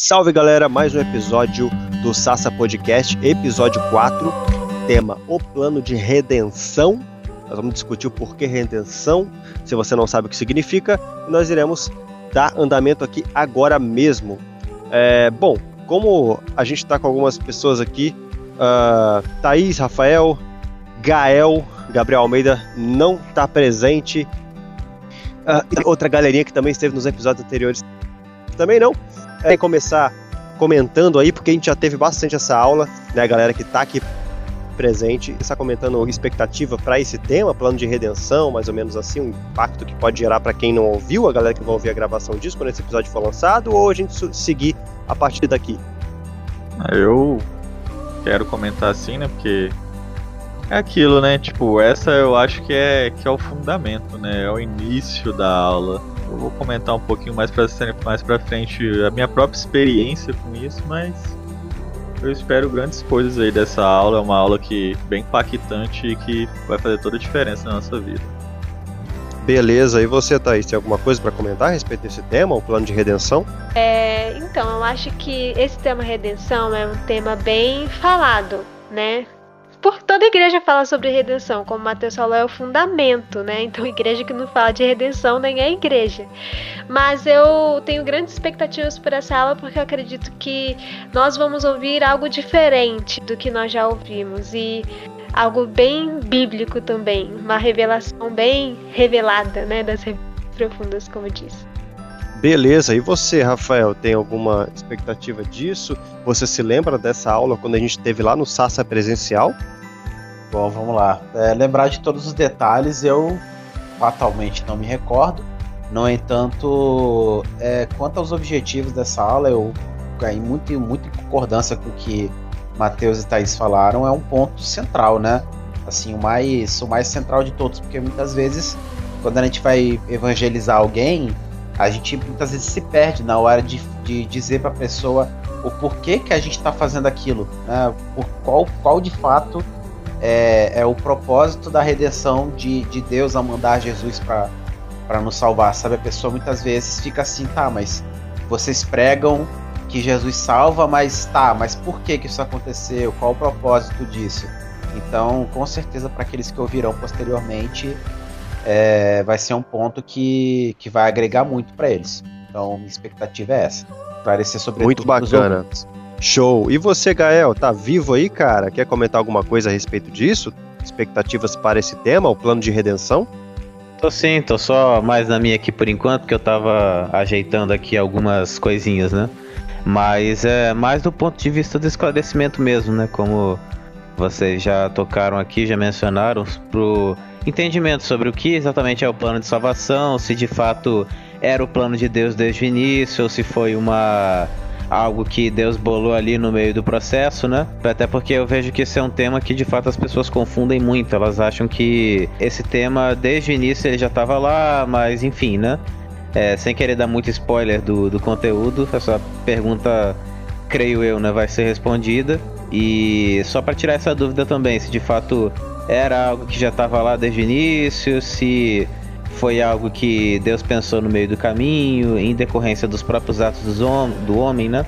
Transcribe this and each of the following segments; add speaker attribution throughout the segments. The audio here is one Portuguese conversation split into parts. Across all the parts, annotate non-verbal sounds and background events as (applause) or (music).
Speaker 1: Salve galera, mais um episódio do Sassa Podcast, episódio 4, tema O Plano de Redenção. Nós vamos discutir o porquê redenção, se você não sabe o que significa, e nós iremos dar andamento aqui agora mesmo. É, bom, como a gente está com algumas pessoas aqui, uh, Thaís, Rafael, Gael, Gabriel Almeida não está presente. Uh, outra galerinha que também esteve nos episódios anteriores também não é, começar comentando aí, porque a gente já teve bastante essa aula, né, a galera que está aqui presente está comentando expectativa para esse tema, plano de redenção, mais ou menos assim, um impacto que pode gerar para quem não ouviu, a galera que vai ouvir a gravação disso quando esse episódio for lançado, ou a gente seguir a partir daqui?
Speaker 2: Eu quero comentar assim, né, porque é aquilo, né, tipo, essa eu acho que é, que é o fundamento, né, é o início da aula eu vou comentar um pouquinho mais pra, mais pra frente a minha própria experiência com isso, mas eu espero grandes coisas aí dessa aula. É uma aula que bem impactante e que vai fazer toda a diferença na nossa vida.
Speaker 1: Beleza, e você, Thaís, tem alguma coisa para comentar a respeito desse tema, o plano de redenção?
Speaker 3: É, então, eu acho que esse tema redenção é um tema bem falado, né? Por toda igreja fala sobre redenção, como Mateus falou, é o fundamento, né? Então, igreja que não fala de redenção nem é igreja. Mas eu tenho grandes expectativas por essa aula porque eu acredito que nós vamos ouvir algo diferente do que nós já ouvimos e algo bem bíblico também, uma revelação bem revelada, né, das profundas, como disse.
Speaker 1: Beleza, e você, Rafael, tem alguma expectativa disso? Você se lembra dessa aula quando a gente teve lá no Sassa presencial?
Speaker 4: Bom, vamos lá. É, lembrar de todos os detalhes, eu fatalmente não me recordo. No entanto, é, quanto aos objetivos dessa aula, eu caí muito, muito em concordância com o que Matheus e Thaís falaram. É um ponto central, né? Assim, o mais, o mais central de todos, porque muitas vezes, quando a gente vai evangelizar alguém, a gente muitas vezes se perde na hora de, de dizer para a pessoa o porquê que a gente está fazendo aquilo, né? Qual, qual de fato é, é, o propósito da redenção de, de Deus ao mandar Jesus para nos salvar, sabe? A pessoa muitas vezes fica assim, tá, mas vocês pregam que Jesus salva, mas tá, mas por que que isso aconteceu? Qual o propósito disso? Então, com certeza, para aqueles que ouvirão posteriormente, é, vai ser um ponto que, que vai agregar muito para eles. Então, minha expectativa é essa. Esclarecer sobre
Speaker 1: Muito bacana. Show. E você, Gael, tá vivo aí, cara? Quer comentar alguma coisa a respeito disso? Expectativas para esse tema, o plano de redenção?
Speaker 5: Tô sim, tô só mais na minha aqui por enquanto, porque eu tava ajeitando aqui algumas coisinhas, né? Mas é mais do ponto de vista do esclarecimento mesmo, né? Como vocês já tocaram aqui, já mencionaram, pro entendimento sobre o que exatamente é o plano de salvação, se de fato era o plano de Deus desde o início, ou se foi uma algo que Deus bolou ali no meio do processo, né? Até porque eu vejo que esse é um tema que de fato as pessoas confundem muito. Elas acham que esse tema desde o início ele já estava lá, mas enfim, né? É, sem querer dar muito spoiler do, do conteúdo, essa pergunta, creio eu, né, vai ser respondida. E só para tirar essa dúvida também, se de fato era algo que já estava lá desde o início, se foi algo que Deus pensou no meio do caminho, em decorrência dos próprios atos do homem, né?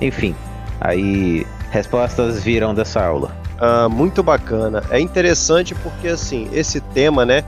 Speaker 5: Enfim, aí respostas viram dessa aula.
Speaker 1: Ah, muito bacana. É interessante porque assim, esse tema, né,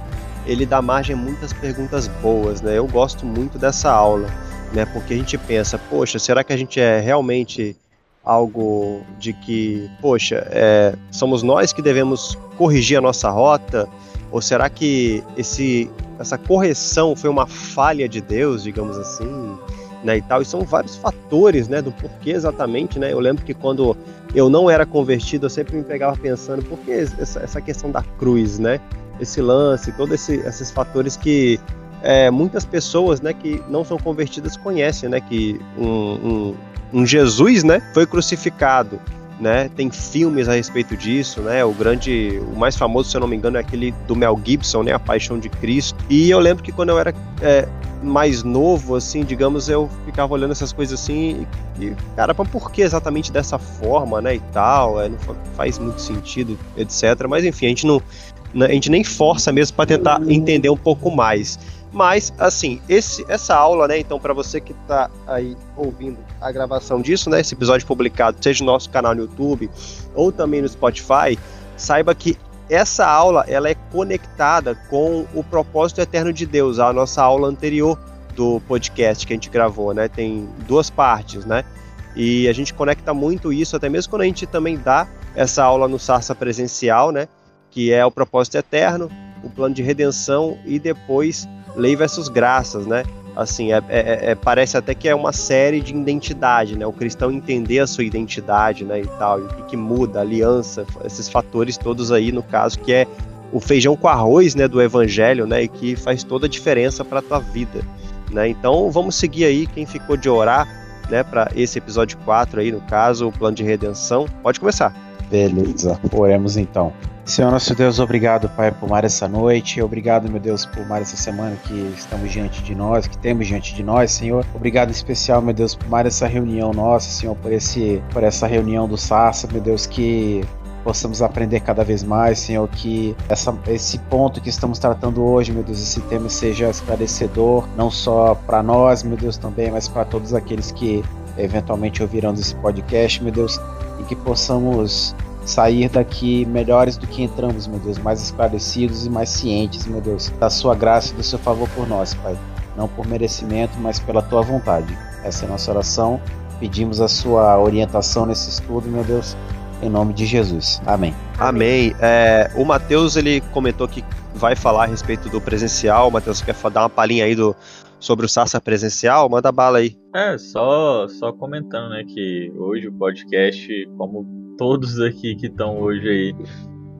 Speaker 1: ele dá margem a muitas perguntas boas, né? Eu gosto muito dessa aula, né? Porque a gente pensa, poxa, será que a gente é realmente algo de que, poxa, é, somos nós que devemos corrigir a nossa rota? Ou será que esse, essa correção foi uma falha de Deus, digamos assim, né, e tal? E são vários fatores, né, do porquê exatamente, né? Eu lembro que quando eu não era convertido, eu sempre me pegava pensando, por que essa, essa questão da cruz, né? Esse lance, todos esse, esses fatores que é, muitas pessoas, né, que não são convertidas conhecem, né, que um, um, um Jesus, né, foi crucificado, né? Tem filmes a respeito disso, né? O grande, o mais famoso, se eu não me engano, é aquele do Mel Gibson, né? A Paixão de Cristo. E eu lembro que quando eu era é, mais novo, assim, digamos, eu ficava olhando essas coisas assim e, cara, por que exatamente dessa forma, né? E tal, é, não faz muito sentido, etc. Mas enfim, a gente não, a gente nem força mesmo para tentar entender um pouco mais. Mas, assim, esse, essa aula, né? Então, para você que está aí ouvindo a gravação disso, né? Esse episódio publicado, seja no nosso canal no YouTube ou também no Spotify, saiba que essa aula ela é conectada com o propósito eterno de Deus, a nossa aula anterior do podcast que a gente gravou, né? Tem duas partes, né? E a gente conecta muito isso, até mesmo quando a gente também dá essa aula no Sarsa presencial, né? Que é o propósito eterno, o plano de redenção e depois lei versus graças, né? Assim, é, é, é, é, parece até que é uma série de identidade, né? O cristão entender a sua identidade, né? E tal, e o que, que muda, aliança, esses fatores todos aí, no caso, que é o feijão com arroz, né? Do evangelho, né? E que faz toda a diferença para tua vida, né? Então, vamos seguir aí, quem ficou de orar, né? Para esse episódio 4 aí, no caso, o plano de redenção, pode começar.
Speaker 4: Beleza, oremos então. Senhor nosso Deus, obrigado, Pai, por mais essa noite. Obrigado, meu Deus, por mais essa semana que estamos diante de nós, que temos diante de nós, Senhor. Obrigado em especial, meu Deus, por mais essa reunião nossa, Senhor, por esse, por essa reunião do Sassa, meu Deus, que possamos aprender cada vez mais, Senhor, que essa, esse ponto que estamos tratando hoje, meu Deus, esse tema seja esclarecedor, não só para nós, meu Deus, também, mas para todos aqueles que eventualmente ouvirão esse podcast, meu Deus, e que possamos sair daqui melhores do que entramos, meu Deus, mais esclarecidos e mais cientes, meu Deus, da sua graça e do seu favor por nós, Pai. Não por merecimento, mas pela tua vontade. Essa é a nossa oração. Pedimos a sua orientação nesse estudo, meu Deus, em nome de Jesus. Amém.
Speaker 1: Amém. É, o Matheus ele comentou que vai falar a respeito do presencial. O Matheus quer dar uma palhinha aí do, sobre o Sassa presencial? Manda bala aí.
Speaker 2: É, só, só comentando, né, que hoje o podcast, como todos aqui que estão hoje aí.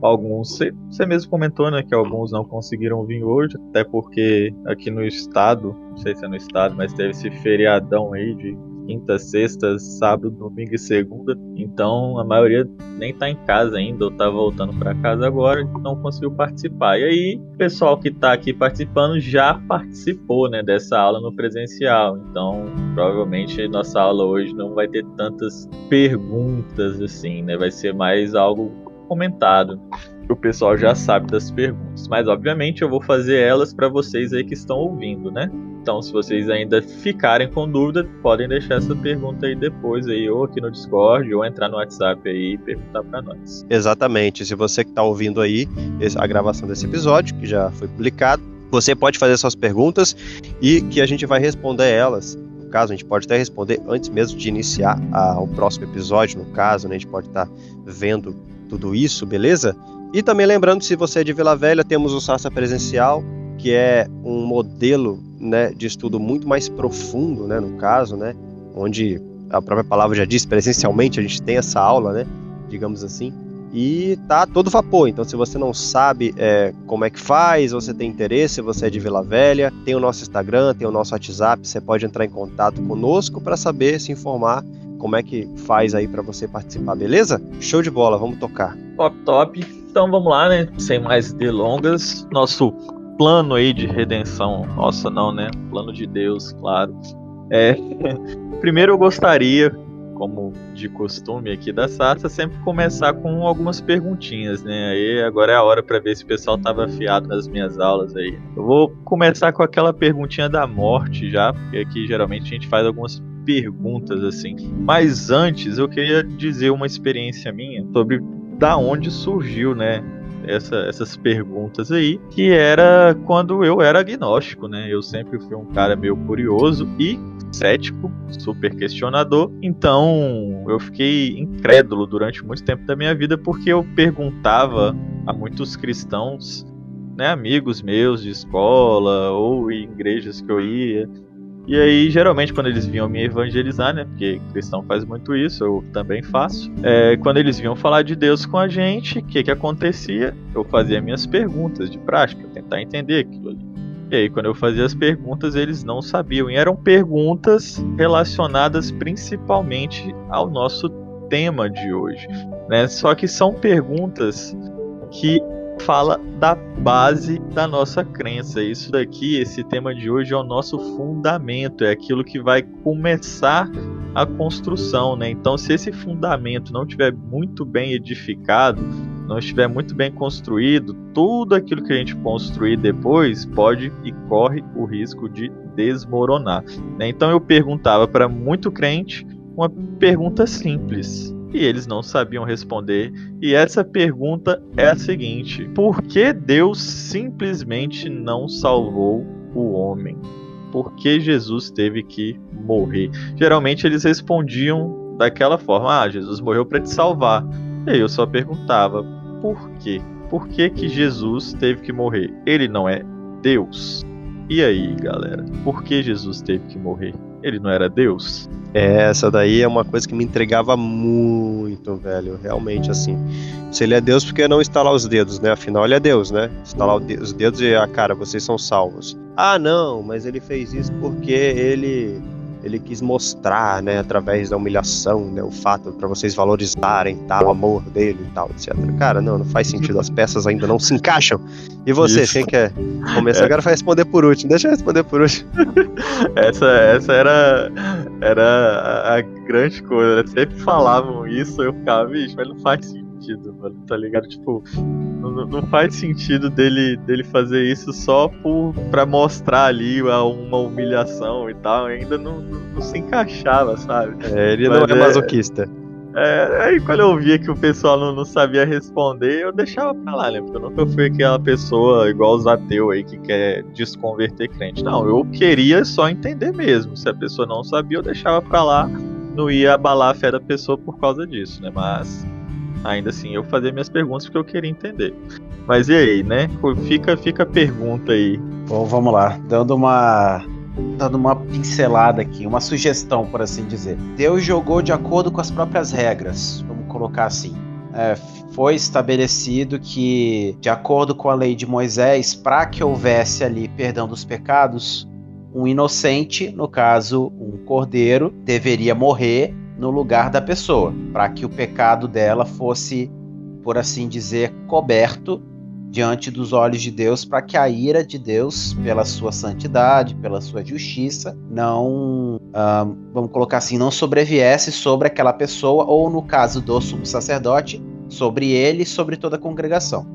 Speaker 2: Alguns, você mesmo comentou, né, que alguns não conseguiram vir hoje, até porque aqui no estado, não sei se é no estado, mas teve esse feriadão aí de quinta, sexta, sábado, domingo e segunda. Então a maioria nem tá em casa ainda, ou tá voltando para casa agora, não conseguiu participar. E aí, o pessoal que tá aqui participando já participou, né, dessa aula no presencial. Então, provavelmente nossa aula hoje não vai ter tantas perguntas assim, né? Vai ser mais algo comentado. O pessoal já sabe das perguntas, mas obviamente eu vou fazer elas para vocês aí que estão ouvindo, né? Então, se vocês ainda ficarem com dúvida, podem deixar essa pergunta aí depois aí, ou aqui no Discord, ou entrar no WhatsApp aí e perguntar para nós.
Speaker 1: Exatamente. Se você que está ouvindo aí a gravação desse episódio, que já foi publicado, você pode fazer suas perguntas e que a gente vai responder elas. No caso, a gente pode até responder antes mesmo de iniciar a, o próximo episódio, no caso, né? A gente pode estar tá vendo tudo isso, beleza? E também lembrando, se você é de Vila Velha, temos o Sassa Presencial, que é um modelo né, de estudo muito mais profundo, né, no caso, né, onde a própria palavra já diz, presencialmente a gente tem essa aula, né, digamos assim, e tá todo vapor. Então, se você não sabe é, como é que faz, você tem interesse, você é de Vila Velha, tem o nosso Instagram, tem o nosso WhatsApp, você pode entrar em contato conosco para saber, se informar como é que faz aí para você participar, beleza? Show de bola, vamos tocar.
Speaker 2: Top, top. Então vamos lá, né? Sem mais delongas, nosso plano aí de redenção. Nossa, não, né? Plano de Deus, claro. É, (laughs) primeiro eu gostaria, como de costume aqui da Sarsa, sempre começar com algumas perguntinhas, né? Aí agora é a hora para ver se o pessoal tava afiado nas minhas aulas aí. Eu vou começar com aquela perguntinha da morte já, porque aqui geralmente a gente faz algumas perguntas assim. Mas antes eu queria dizer uma experiência minha sobre da onde surgiu, né? essa, essas perguntas aí, que era quando eu era agnóstico, né? Eu sempre fui um cara meio curioso e cético, super questionador. Então eu fiquei incrédulo durante muito tempo da minha vida porque eu perguntava a muitos cristãos, né, amigos meus de escola ou em igrejas que eu ia, e aí, geralmente, quando eles vinham me evangelizar, né? Porque cristão faz muito isso, eu também faço. É, quando eles vinham falar de Deus com a gente, o que que acontecia? Eu fazia minhas perguntas de prática, tentar entender aquilo ali. E aí, quando eu fazia as perguntas, eles não sabiam. E eram perguntas relacionadas principalmente ao nosso tema de hoje. Né? Só que são perguntas que fala da base da nossa crença. Isso daqui, esse tema de hoje é o nosso fundamento, é aquilo que vai começar a construção, né? Então, se esse fundamento não tiver muito bem edificado, não estiver muito bem construído, tudo aquilo que a gente construir depois pode e corre o risco de desmoronar. Né? Então eu perguntava para muito crente uma pergunta simples e eles não sabiam responder. E essa pergunta é a seguinte: por que Deus simplesmente não salvou o homem? Por que Jesus teve que morrer? Geralmente eles respondiam daquela forma: ah, Jesus morreu para te salvar. E eu só perguntava: por quê? Por que, que Jesus teve que morrer? Ele não é Deus. E aí, galera? Por que Jesus teve que morrer? Ele não era Deus?
Speaker 1: É, essa daí é uma coisa que me entregava muito, velho. Realmente, assim. Se ele é Deus, por que não instalar os dedos, né? Afinal, ele é Deus, né? Instalar os dedos e a ah, cara, vocês são salvos. Ah, não, mas ele fez isso porque ele ele quis mostrar, né, através da humilhação, né, o fato para vocês valorizarem tal, o amor dele e tal, etc. Cara, não, não faz sentido, as peças ainda não se encaixam. E você, Isso. quem quer começar? É. Agora vai responder por último, deixa eu responder por último. (laughs)
Speaker 2: essa, essa era, era a, a grande coisa, né? sempre falavam isso, eu ficava, bicho, mas não faz sentido, mano, tá ligado? Tipo, não, não, faz sentido dele, dele fazer isso só por, pra mostrar ali uma humilhação e tal, ainda não, não, não se encaixava, sabe?
Speaker 1: É, ele Mas não é, é masoquista.
Speaker 2: É, aí quando eu via que o pessoal não, não, sabia responder, eu deixava pra lá, né? Porque eu nunca fui aquela pessoa igual os ateus aí que quer desconverter crente. Não, eu queria só entender mesmo. Se a pessoa não sabia, eu deixava pra lá. Não ia abalar a fé da pessoa por causa disso, né? Mas ainda assim eu fazia minhas perguntas porque eu queria entender. Mas e aí, né? Fica, fica a pergunta aí.
Speaker 4: Bom, vamos lá. Dando uma dando uma pincelada aqui, uma sugestão, por assim dizer. Deus jogou de acordo com as próprias regras, vamos colocar assim. É, foi estabelecido que, de acordo com a lei de Moisés, para que houvesse ali perdão dos pecados, um inocente, no caso um cordeiro, deveria morrer no lugar da pessoa, para que o pecado dela fosse, por assim dizer, coberto diante dos olhos de Deus, para que a ira de Deus, pela sua santidade, pela sua justiça, não, vamos colocar assim, não sobreviesse sobre aquela pessoa, ou no caso do sumo sacerdote, sobre ele e sobre toda a congregação.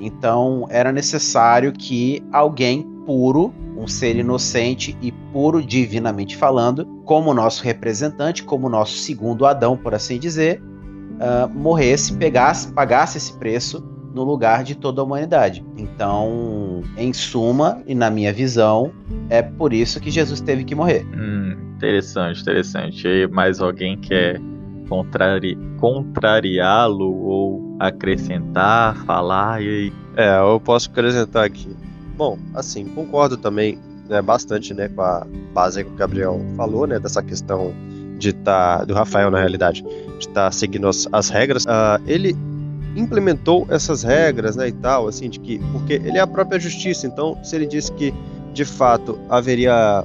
Speaker 4: Então era necessário que alguém puro um ser inocente e puro divinamente falando, como nosso representante, como nosso segundo Adão, por assim dizer, uh, morresse, pegasse, pagasse esse preço no lugar de toda a humanidade. Então, em suma, e na minha visão, é por isso que Jesus teve que morrer.
Speaker 2: Hum, interessante, interessante. E mais alguém quer contrari contrariá-lo ou acrescentar, falar e aí?
Speaker 1: É, eu posso acrescentar aqui. Bom, assim, concordo também né, bastante né, com a base que o Gabriel falou, né, dessa questão de estar, tá, do Rafael na realidade, de estar tá seguindo as, as regras. Uh, ele implementou essas regras, né, e tal, assim, de que, porque ele é a própria justiça, então, se ele disse que de fato haveria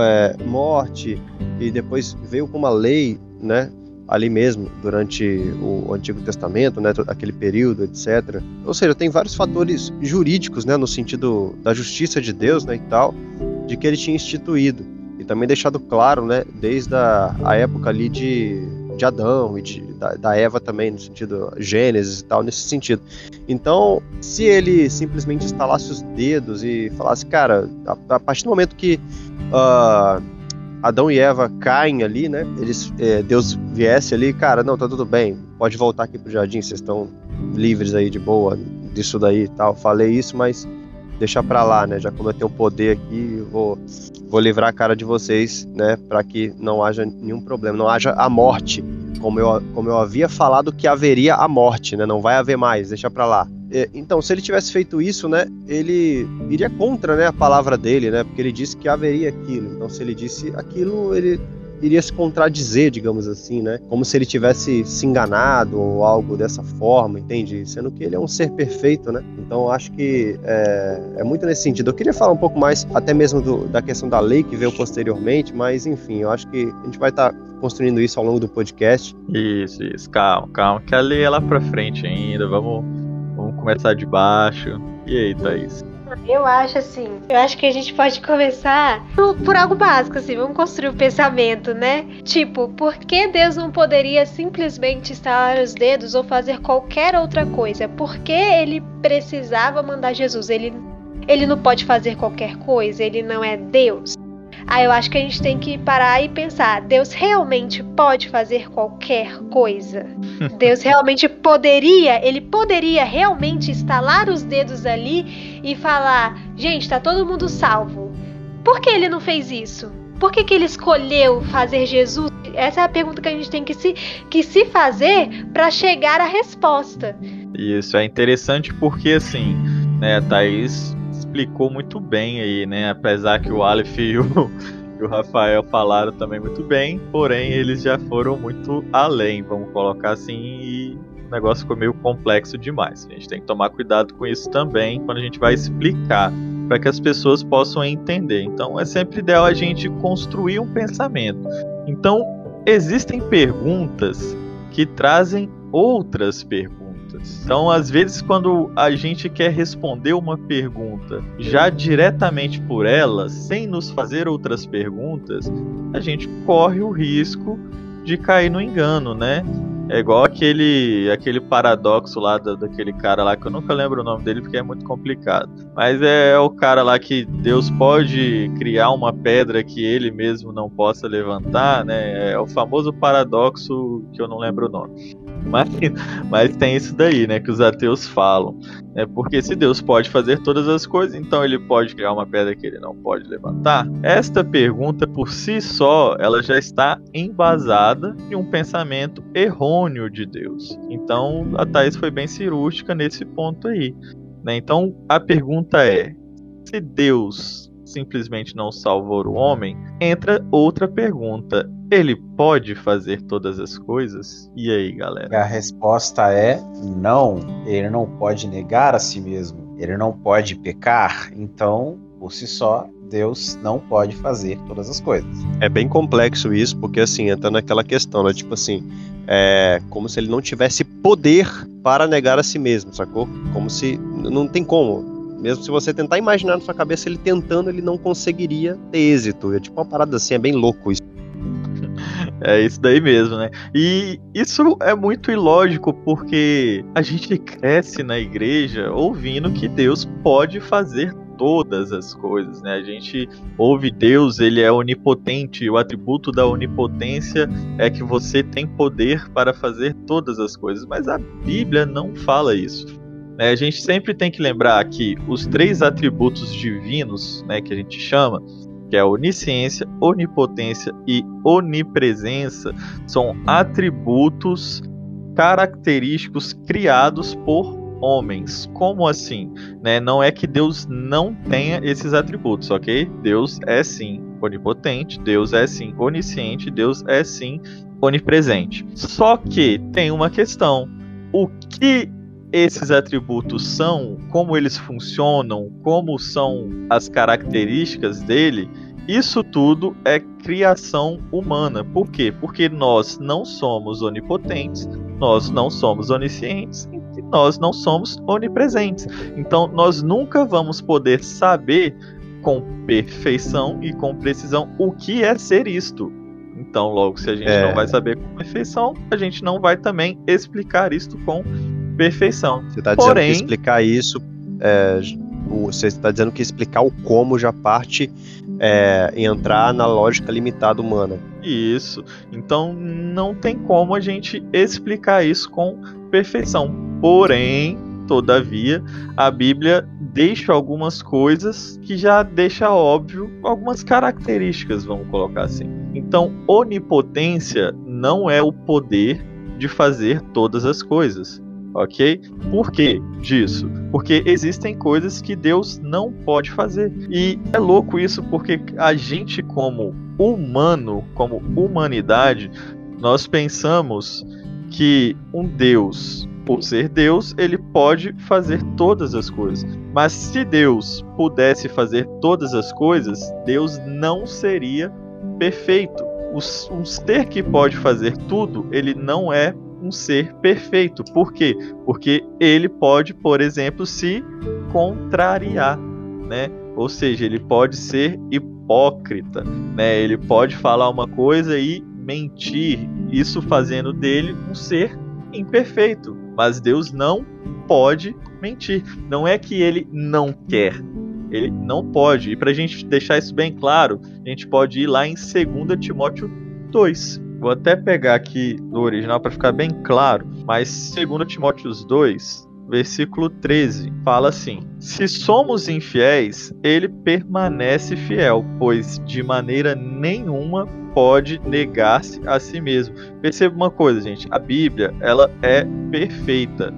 Speaker 1: é, morte e depois veio com uma lei, né, ali mesmo, durante o Antigo Testamento, né, aquele período, etc. Ou seja, tem vários fatores jurídicos, né, no sentido da justiça de Deus, né, e tal, de que ele tinha instituído. E também deixado claro, né, desde a, a época ali de, de Adão e de, da, da Eva também, no sentido Gênesis e tal, nesse sentido. Então, se ele simplesmente instalasse os dedos e falasse, cara, a, a partir do momento que uh, Adão e Eva caem ali, né? Eles, é, Deus viesse ali, cara, não, tá tudo bem, pode voltar aqui pro jardim, vocês estão livres aí de boa disso daí e tal. Falei isso, mas deixa pra lá, né? Já como eu tenho poder aqui, vou, vou livrar a cara de vocês, né? Para que não haja nenhum problema, não haja a morte, como eu, como eu havia falado que haveria a morte, né? Não vai haver mais, deixa pra lá. É, então, se ele tivesse feito isso, né, ele iria contra, né, a palavra dele, né, porque ele disse que haveria aquilo. Então, se ele disse aquilo, ele iria se contradizer, digamos assim, né, como se ele tivesse se enganado ou algo dessa forma, entende? Sendo que ele é um ser perfeito, né? Então, acho que é, é muito nesse sentido. Eu queria falar um pouco mais, até mesmo do, da questão da lei que veio posteriormente, mas enfim, eu acho que a gente vai estar tá construindo isso ao longo do podcast.
Speaker 2: Isso, isso. Calma, calma, que a lei é lá pra frente ainda. Vamos Vamos começar de baixo. E aí, Thaís?
Speaker 3: eu acho assim, eu acho que a gente pode começar por, por algo básico, assim, vamos construir o pensamento, né? Tipo, por que Deus não poderia simplesmente estalar os dedos ou fazer qualquer outra coisa? Por que ele precisava mandar Jesus? Ele, ele não pode fazer qualquer coisa, ele não é Deus. Aí eu acho que a gente tem que parar e pensar: Deus realmente pode fazer qualquer coisa? (laughs) Deus realmente poderia, ele poderia realmente estalar os dedos ali e falar: gente, tá todo mundo salvo. Por que ele não fez isso? Por que, que ele escolheu fazer Jesus? Essa é a pergunta que a gente tem que se, que se fazer para chegar à resposta.
Speaker 2: Isso é interessante porque, assim, né, Thaís explicou muito bem aí, né? Apesar que o Aleph e o, e o Rafael falaram também muito bem, porém eles já foram muito além, vamos colocar assim, e o negócio ficou meio complexo demais. A gente tem que tomar cuidado com isso também quando a gente vai explicar para que as pessoas possam entender. Então é sempre ideal a gente construir um pensamento. Então existem perguntas que trazem outras perguntas. Então, às vezes, quando a gente quer responder uma pergunta já diretamente por ela, sem nos fazer outras perguntas, a gente corre o risco de cair no engano, né? É igual aquele, aquele paradoxo lá da, daquele cara lá, que eu nunca lembro o nome dele porque é muito complicado. Mas é o cara lá que Deus pode criar uma pedra que ele mesmo não possa levantar, né? É o famoso paradoxo que eu não lembro o nome. (laughs) Mas, mas tem isso daí, né? Que os ateus falam. Né, porque se Deus pode fazer todas as coisas, então ele pode criar uma pedra que ele não pode levantar? Esta pergunta por si só, ela já está embasada em um pensamento errôneo de Deus. Então a Thais foi bem cirúrgica nesse ponto aí. Né? Então a pergunta é: se Deus simplesmente não salvou o homem, entra outra pergunta. Ele pode fazer todas as coisas? E aí, galera?
Speaker 4: A resposta é não. Ele não pode negar a si mesmo. Ele não pode pecar. Então, por si só, Deus não pode fazer todas as coisas.
Speaker 1: É bem complexo isso, porque assim, entra naquela questão, né? Tipo assim, é como se ele não tivesse poder para negar a si mesmo, sacou? Como se. Não tem como. Mesmo se você tentar imaginar na sua cabeça ele tentando, ele não conseguiria ter êxito. É tipo uma parada assim, é bem louco isso. (laughs)
Speaker 2: É isso daí mesmo, né? E isso é muito ilógico porque a gente cresce na igreja ouvindo que Deus pode fazer todas as coisas, né? A gente ouve Deus, ele é onipotente, o atributo da onipotência é que você tem poder para fazer todas as coisas, mas a Bíblia não fala isso. Né? A gente sempre tem que lembrar que os três atributos divinos, né, que a gente chama, que é onisciência, onipotência e onipresença, são atributos característicos criados por homens. Como assim? Né? Não é que Deus não tenha esses atributos, ok? Deus é sim onipotente, Deus é sim onisciente, Deus é sim onipresente. Só que tem uma questão: o que esses atributos são, como eles funcionam, como são as características dele, isso tudo é criação humana. Por quê? Porque nós não somos onipotentes, nós não somos oniscientes e nós não somos onipresentes. Então, nós nunca vamos poder saber com perfeição e com precisão o que é ser isto. Então, logo, se a gente é... não vai saber com perfeição, a gente não vai também explicar isto com perfeição.
Speaker 1: Você está dizendo que explicar isso é, você está dizendo que explicar o como já parte é, entrar na lógica limitada humana.
Speaker 2: Isso. Então não tem como a gente explicar isso com perfeição. Porém, todavia, a Bíblia deixa algumas coisas que já deixa óbvio algumas características, vamos colocar assim. Então, onipotência não é o poder de fazer todas as coisas ok? Por que disso? Porque existem coisas que Deus não pode fazer. E é louco isso porque a gente, como humano, como humanidade, nós pensamos que um Deus, por ser Deus, ele pode fazer todas as coisas. Mas se Deus pudesse fazer todas as coisas, Deus não seria perfeito. Um ser que pode fazer tudo, ele não é um ser perfeito. Por quê? Porque ele pode, por exemplo, se contrariar. né? Ou seja, ele pode ser hipócrita, né? Ele pode falar uma coisa e mentir, isso fazendo dele um ser imperfeito. Mas Deus não pode mentir. Não é que ele não quer, ele não pode. E para a gente deixar isso bem claro, a gente pode ir lá em 2 Timóteo 2. Vou até pegar aqui do original para ficar bem claro, mas 2 Timóteo 2, versículo 13, fala assim: Se somos infiéis, ele permanece fiel, pois de maneira nenhuma pode negar-se a si mesmo. Perceba uma coisa, gente, a Bíblia, ela é perfeita.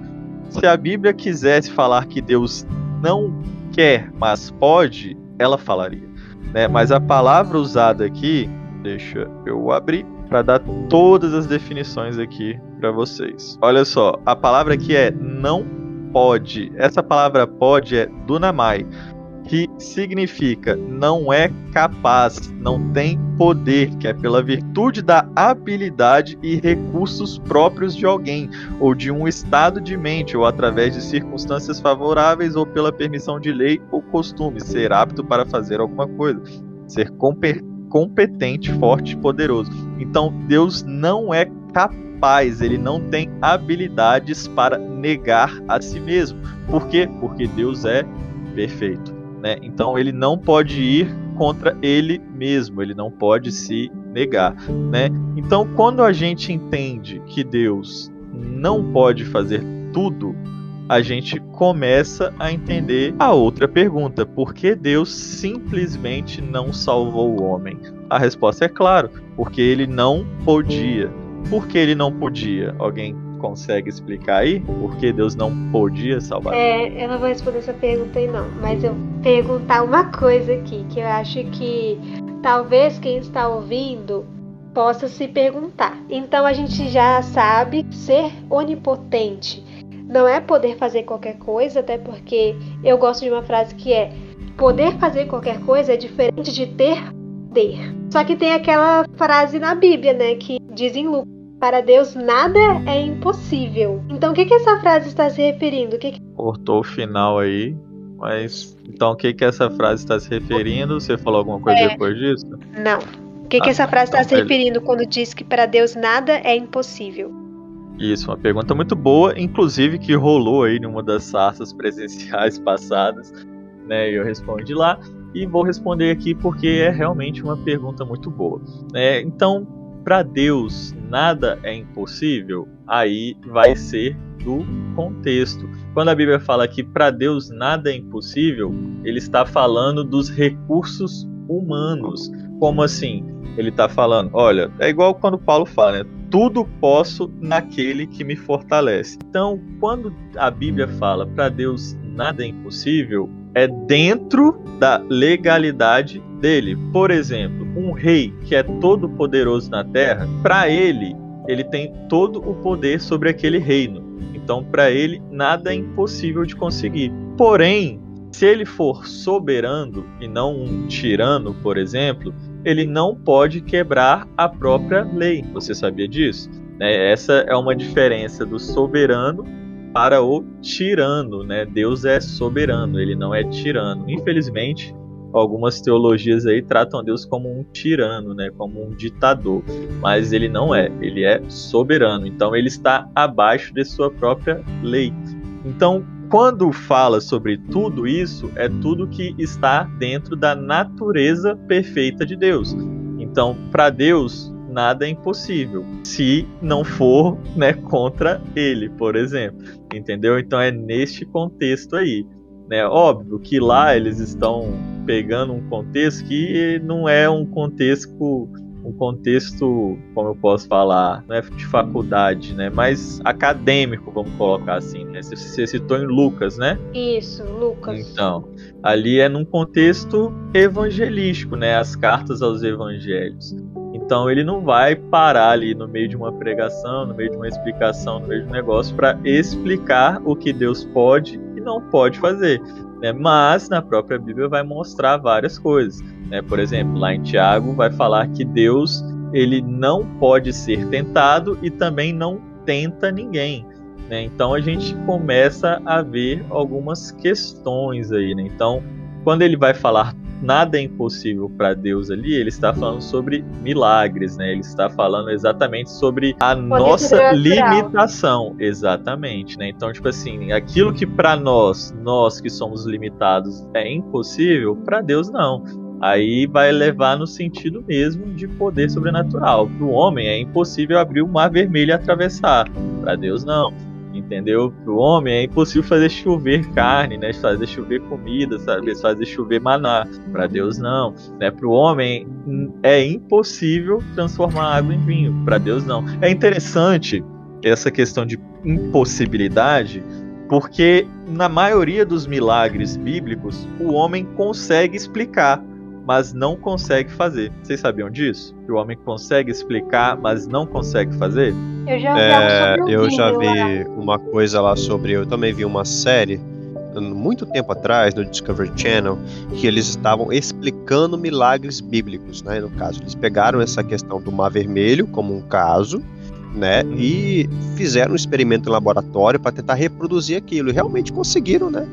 Speaker 2: Se a Bíblia quisesse falar que Deus não quer, mas pode, ela falaria. Né? Mas a palavra usada aqui, deixa eu abrir para dar todas as definições aqui para vocês. Olha só, a palavra aqui é não pode. Essa palavra pode é dunamai, que significa não é capaz, não tem poder, que é pela virtude da habilidade e recursos próprios de alguém, ou de um estado de mente, ou através de circunstâncias favoráveis, ou pela permissão de lei ou costume, ser apto para fazer alguma coisa, ser competente, forte e poderoso. Então, Deus não é capaz, ele não tem habilidades para negar a si mesmo. Por quê? Porque Deus é perfeito. Né? Então ele não pode ir contra ele mesmo, ele não pode se negar. Né? Então, quando a gente entende que Deus não pode fazer tudo, a gente começa a entender a outra pergunta: por que Deus simplesmente não salvou o homem? A resposta é claro, porque ele não podia. Por que ele não podia? Alguém consegue explicar aí por que Deus não podia salvar?
Speaker 3: É, eu não vou responder essa pergunta aí não, mas eu perguntar uma coisa aqui que eu acho que talvez quem está ouvindo possa se perguntar. Então a gente já sabe ser onipotente não é poder fazer qualquer coisa, até porque eu gosto de uma frase que é poder fazer qualquer coisa é diferente de ter poder. Só que tem aquela frase na Bíblia, né, que diz em Lucas para Deus nada é impossível. Então o que, que essa frase está se referindo? O que, que...
Speaker 2: Cortou o final aí, mas então o que, que essa frase está se referindo? Você falou alguma coisa é... depois disso?
Speaker 3: Não. O que, ah, que essa frase está então, se referindo quando diz que para Deus nada é impossível?
Speaker 2: Isso, uma pergunta muito boa, inclusive que rolou aí numa das sarças (laughs) presenciais passadas, né? Eu respondi lá e vou responder aqui porque é realmente uma pergunta muito boa. É, então, para Deus nada é impossível, aí vai ser do contexto. Quando a Bíblia fala que para Deus nada é impossível, ele está falando dos recursos humanos. Como assim? Ele está falando, olha, é igual quando Paulo fala, né? Tudo posso naquele que me fortalece. Então, quando a Bíblia fala para Deus nada é impossível, é dentro da legalidade dele. Por exemplo, um rei que é todo poderoso na terra, para ele, ele tem todo o poder sobre aquele reino. Então, para ele, nada é impossível de conseguir. Porém, se ele for soberano e não um tirano, por exemplo, ele não pode quebrar a própria lei. Você sabia disso? Né? Essa é uma diferença do soberano para o tirano, né? Deus é soberano, ele não é tirano. Infelizmente, algumas teologias aí tratam Deus como um tirano, né? Como um ditador, mas ele não é, ele é soberano. Então ele está abaixo de sua própria lei. Então, quando fala sobre tudo isso, é tudo que está dentro da natureza perfeita de Deus. Então, para Deus, nada é impossível, se não for né, contra ele, por exemplo. Entendeu? Então é neste contexto aí. Né? Óbvio que lá eles estão pegando um contexto que não é um contexto um contexto, como eu posso falar, não é de faculdade, né? Mas acadêmico, vamos colocar assim, né? Você citou em Lucas, né?
Speaker 3: Isso, Lucas.
Speaker 2: Então, ali é num contexto evangelístico, né? As cartas aos evangelhos. Então ele não vai parar ali no meio de uma pregação, no meio de uma explicação, no meio de um negócio para explicar o que Deus pode e não pode fazer. Né? Mas na própria Bíblia vai mostrar várias coisas. Né? Por exemplo, lá em Tiago vai falar que Deus ele não pode ser tentado e também não tenta ninguém. Né? Então a gente começa a ver algumas questões aí. Né? Então quando ele vai falar nada é impossível para Deus ali, ele está falando sobre milagres, né? Ele está falando exatamente sobre a nossa limitação, exatamente, né? Então, tipo assim, aquilo que para nós, nós que somos limitados, é impossível, para Deus não. Aí vai levar no sentido mesmo de poder sobrenatural. Para o homem é impossível abrir o mar vermelho e atravessar. Para Deus não entendeu? Para o homem é impossível fazer chover carne, né? Fazer chover comida, sabe? Fazer chover maná. Para Deus não, né? Para o homem é impossível transformar água em vinho. Para Deus não. É interessante essa questão de impossibilidade, porque na maioria dos milagres bíblicos o homem consegue explicar mas não consegue fazer. Vocês sabiam disso? Que o homem consegue explicar, mas não consegue fazer?
Speaker 3: Eu já, é,
Speaker 1: eu já vi uma coisa lá sobre. Eu também vi uma série muito tempo atrás no Discovery Channel que eles estavam explicando milagres bíblicos, né? No caso, eles pegaram essa questão do Mar Vermelho como um caso, né? E fizeram um experimento em laboratório para tentar reproduzir aquilo. E realmente conseguiram, né?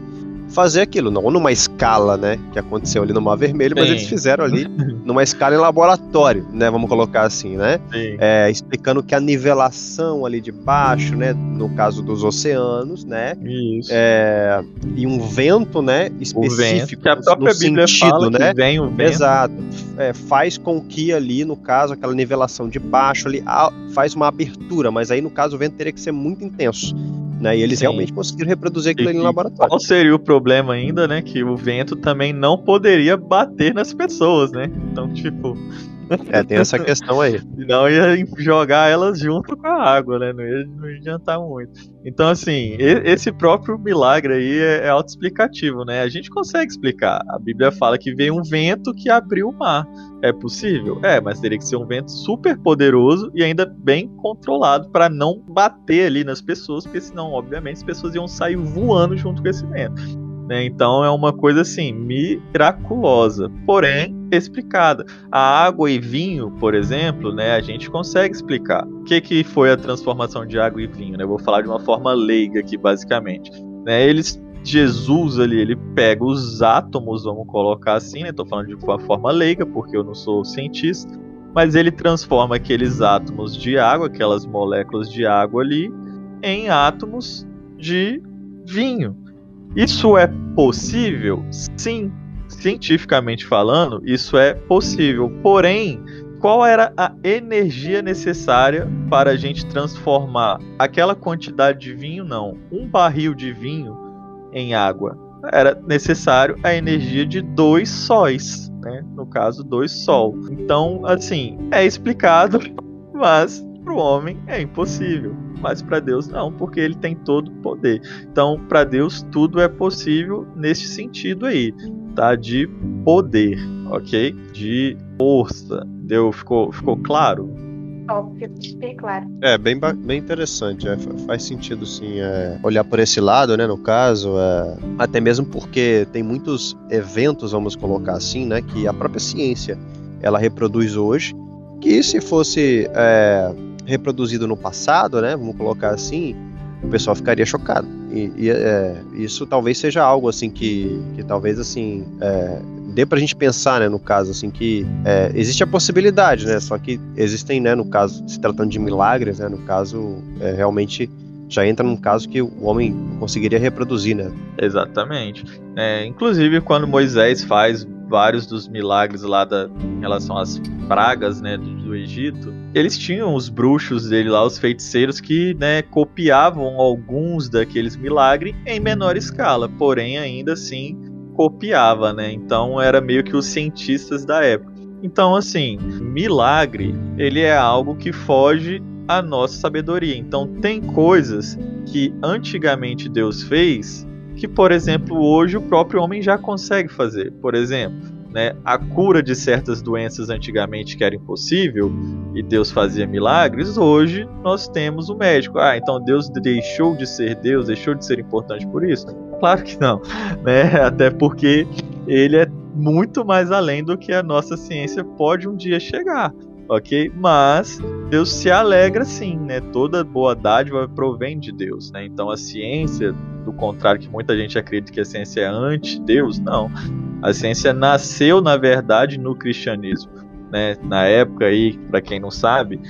Speaker 1: Fazer aquilo, não numa escala, né, que aconteceu ali no Mar Vermelho, mas eles fizeram ali (laughs) numa escala em laboratório, né, vamos colocar assim, né, é, explicando que a nivelação ali de baixo, né, no caso dos oceanos, né,
Speaker 2: Isso.
Speaker 1: É, e um vento, né, específico,
Speaker 2: vento, que a própria
Speaker 1: no
Speaker 2: Bíblia
Speaker 1: sentido,
Speaker 2: fala
Speaker 1: né,
Speaker 2: que vem o vento.
Speaker 1: exato, é, faz com que ali, no caso, aquela nivelação de baixo ali, faz uma abertura, mas aí no caso o vento teria que ser muito intenso, né? E eles Sim. realmente conseguiram reproduzir aquilo ali no laboratório.
Speaker 2: Qual seria o problema ainda, né? Que o vento também não poderia bater nas pessoas, né? Então, tipo.
Speaker 1: É, tem essa questão aí.
Speaker 2: Não ia jogar elas junto com a água, né? Não ia, não ia adiantar muito. Então, assim, esse próprio milagre aí é, é autoexplicativo, né? A gente consegue explicar. A Bíblia fala que veio um vento que abriu o mar. É possível? É, mas teria que ser um vento super poderoso e ainda bem controlado para não bater ali nas pessoas, porque senão, obviamente, as pessoas iam sair voando junto com esse vento. Né? Então é uma coisa assim, miraculosa, porém explicada. A água e vinho, por exemplo, né, a gente consegue explicar. O que, que foi a transformação de água e vinho? Né? Eu vou falar de uma forma leiga aqui, basicamente. Né? Eles Jesus ali, ele pega os átomos, vamos colocar assim, né? Tô falando de uma forma leiga, porque eu não sou cientista, mas ele transforma aqueles átomos de água, aquelas moléculas de água ali, em átomos de vinho. Isso é possível? Sim, cientificamente falando, isso é possível. Porém, qual era a energia necessária para a gente transformar aquela quantidade de vinho? Não, um barril de vinho em água. Era necessário a energia de dois sóis, né? No caso, dois sol. Então, assim, é explicado, (laughs) mas o homem é impossível mas para Deus não, porque ele tem todo o poder. Então, para Deus tudo é possível nesse sentido aí, tá? De poder, ok? De força. Deu, ficou, ficou claro?
Speaker 3: Óbvio, bem claro.
Speaker 1: É, bem, bem interessante. É, faz sentido, sim, é, olhar por esse lado, né, no caso. É, até mesmo porque tem muitos eventos, vamos colocar assim, né, que a própria ciência ela reproduz hoje, que se fosse é, reproduzido no passado, né? Vamos colocar assim, o pessoal ficaria chocado. E, e é, isso talvez seja algo assim que, que talvez assim é, dê pra gente pensar, né? No caso assim que é, existe a possibilidade, né? Só que existem, né? No caso se tratando de milagres, né? No caso é, realmente já entra num caso que o homem conseguiria reproduzir, né?
Speaker 2: Exatamente. É, inclusive quando Moisés faz vários dos milagres lá da, em relação às pragas, né, do, do, Egito, eles tinham os bruxos dele lá, os feiticeiros que, né, copiavam alguns daqueles milagres em menor escala, porém ainda assim copiava, né? Então era meio que os cientistas da época. Então, assim, milagre, ele é algo que foge à nossa sabedoria. Então, tem coisas que antigamente Deus fez que, por exemplo, hoje o próprio homem já consegue fazer. Por exemplo, né, a cura de certas doenças antigamente que era impossível e Deus fazia milagres, hoje nós temos o médico. Ah, então Deus deixou de ser Deus, deixou de ser importante por isso? Claro que não, (laughs) né? Até porque ele é muito mais além do que a nossa ciência pode um dia chegar ok? Mas Deus se alegra sim, né? Toda boa dádiva provém de Deus, né? Então a ciência, do contrário que muita gente acredita que a ciência é anti-Deus, não. A ciência nasceu, na verdade, no cristianismo. Né? Na época aí, para quem não sabe,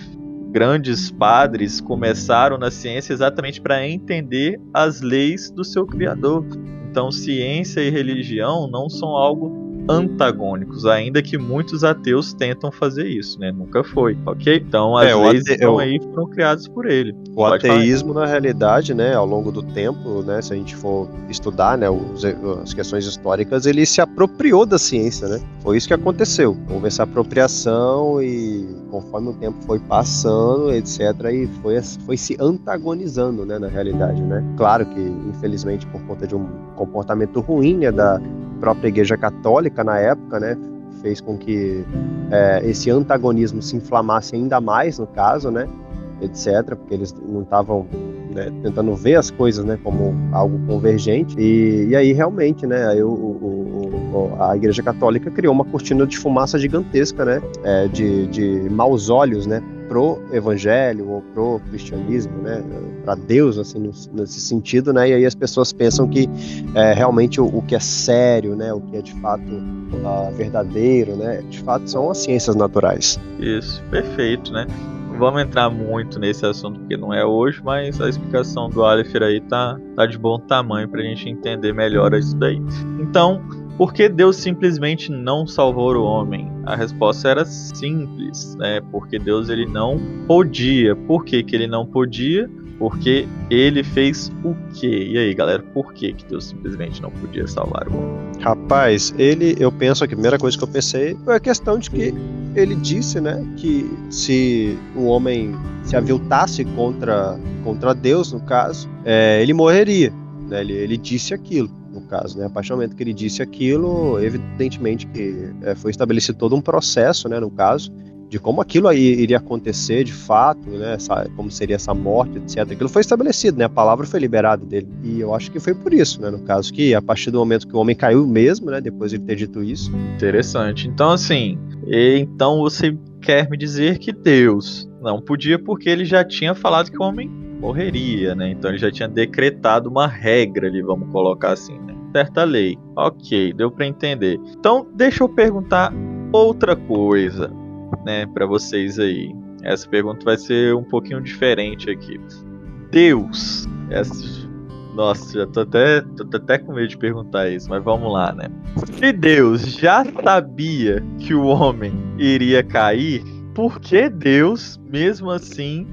Speaker 2: grandes padres começaram na ciência exatamente para entender as leis do seu criador. Então, ciência e religião não são algo antagônicos, ainda que muitos ateus tentam fazer isso, né? Nunca foi, ok? Então as é, leis ate... estão aí foram criadas por ele.
Speaker 1: O Pode ateísmo, falar. na realidade, né, ao longo do tempo, né, se a gente for estudar, né, os, as questões históricas, ele se apropriou da ciência, né? Foi isso que aconteceu. Houve essa apropriação e conforme o tempo foi passando, etc, e foi, foi se antagonizando, né, na realidade, né? Claro que, infelizmente, por conta de um comportamento ruim, né, da própria Igreja Católica na época, né, fez com que é, esse antagonismo se inflamasse ainda mais, no caso, né, etc., porque eles não estavam né, tentando ver as coisas né, como algo convergente. E, e aí, realmente, né, aí o, o, o, a Igreja Católica criou uma cortina de fumaça gigantesca, né, é, de, de maus olhos, né, pro evangelho ou pro cristianismo, né, para Deus assim nesse sentido, né, e aí as pessoas pensam que é, realmente o, o, que é sério, né, o que é de fato uh, verdadeiro, né, de fato são as ciências naturais.
Speaker 2: Isso, perfeito, né. Vamos entrar muito nesse assunto porque não é hoje, mas a explicação do Aleph aí tá, tá de bom tamanho para a gente entender melhor isso daí. Então, por que Deus simplesmente não salvou o homem? A resposta era simples, né? Porque Deus ele não podia. Por que, que ele não podia? Porque ele fez o quê? E aí, galera, por que, que Deus simplesmente não podia salvar o homem?
Speaker 1: Rapaz, ele, eu penso a primeira coisa que eu pensei foi a questão de que ele disse, né, que se o homem se aviltasse contra, contra Deus, no caso, é, ele morreria. Né? Ele, ele disse aquilo caso, né? A partir do momento que ele disse aquilo, evidentemente que é, foi estabelecido todo um processo, né, no caso, de como aquilo aí iria acontecer de fato, né, essa, como seria essa morte, etc. Aquilo foi estabelecido, né, a palavra foi liberada dele. E eu acho que foi por isso, né, no caso, que a partir do momento que o homem caiu mesmo, né, depois de ele ter dito isso.
Speaker 2: Interessante. Então, assim, então você quer me dizer que Deus não podia porque ele já tinha falado que o homem morreria, né? Então ele já tinha decretado uma regra ali, vamos colocar assim, né? Certa lei. Ok, deu para entender. Então deixa eu perguntar outra coisa, né, para vocês aí. Essa pergunta vai ser um pouquinho diferente aqui. Deus, essa... nossa, já tô até, tô até com medo de perguntar isso, mas vamos lá, né? Se Deus já sabia que o homem iria cair, por que Deus, mesmo assim,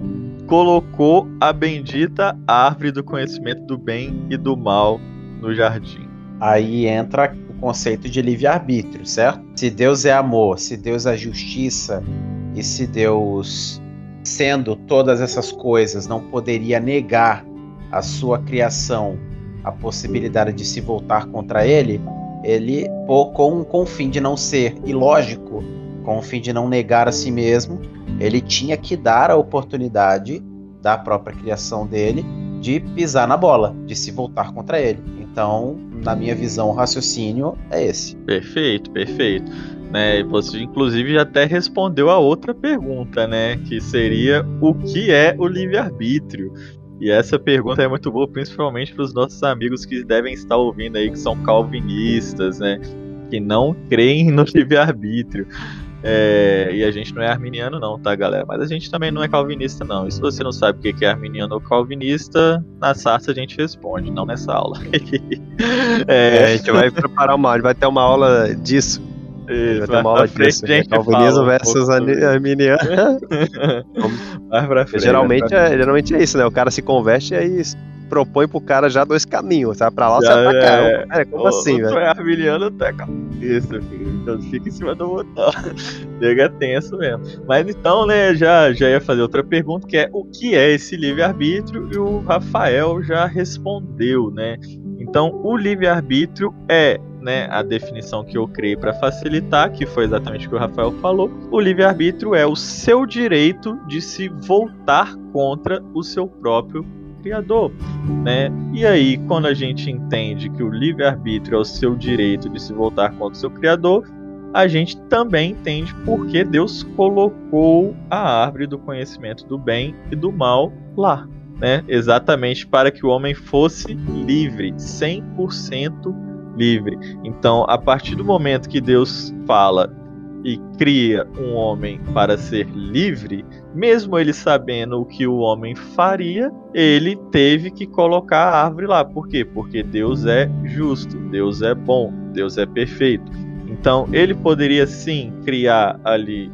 Speaker 2: colocou a bendita árvore do conhecimento do bem e do mal no jardim?
Speaker 4: Aí entra o conceito de livre-arbítrio, certo? Se Deus é amor, se Deus é justiça e se Deus, sendo todas essas coisas, não poderia negar a sua criação a possibilidade de se voltar contra ele, ele, com, com o fim de não ser ilógico, com o fim de não negar a si mesmo, ele tinha que dar a oportunidade da própria criação dele de pisar na bola, de se voltar contra ele. Então, na minha visão, o raciocínio é esse.
Speaker 2: Perfeito, perfeito. Né, você inclusive já até respondeu a outra pergunta, né, que seria o que é o livre-arbítrio? E essa pergunta é muito boa, principalmente para os nossos amigos que devem estar ouvindo aí, que são calvinistas, né, que não creem no (laughs) livre-arbítrio. É, e a gente não é arminiano, não, tá, galera? Mas a gente também não é calvinista, não. E se você não sabe o que é arminiano ou calvinista, na sarça a gente responde, não nessa aula. (laughs)
Speaker 1: é, é, a gente vai preparar uma aula, vai ter uma aula disso. Isso, uma aula disso. Né? Calvinismo versus um arminiano. (laughs) mais pra frente, geralmente, é, geralmente é isso, né? O cara se converte e aí propõe pro cara já dois caminhos. Você vai pra lá, vai pra cá. É, como assim, velho?
Speaker 2: Tu é tu é isso, filho. Então fica em cima do botão. (laughs) Chega tenso mesmo. Mas então, né, já, já ia fazer outra pergunta, que é o que é esse livre-arbítrio? E o Rafael já respondeu, né? Então, o livre-arbítrio é né, a definição que eu criei para facilitar, que foi exatamente o que o Rafael falou. O livre-arbítrio é o seu direito de se voltar contra o seu próprio criador, né? E aí, quando a gente entende que o livre-arbítrio é o seu direito de se voltar contra o seu criador, a gente também entende por que Deus colocou a árvore do conhecimento do bem e do mal lá, né? Exatamente para que o homem fosse livre, 100% livre. Então, a partir do momento que Deus fala e cria um homem para ser livre, mesmo ele sabendo o que o homem faria, ele teve que colocar a árvore lá. Por quê? Porque Deus é justo, Deus é bom, Deus é perfeito. Então, ele poderia sim criar ali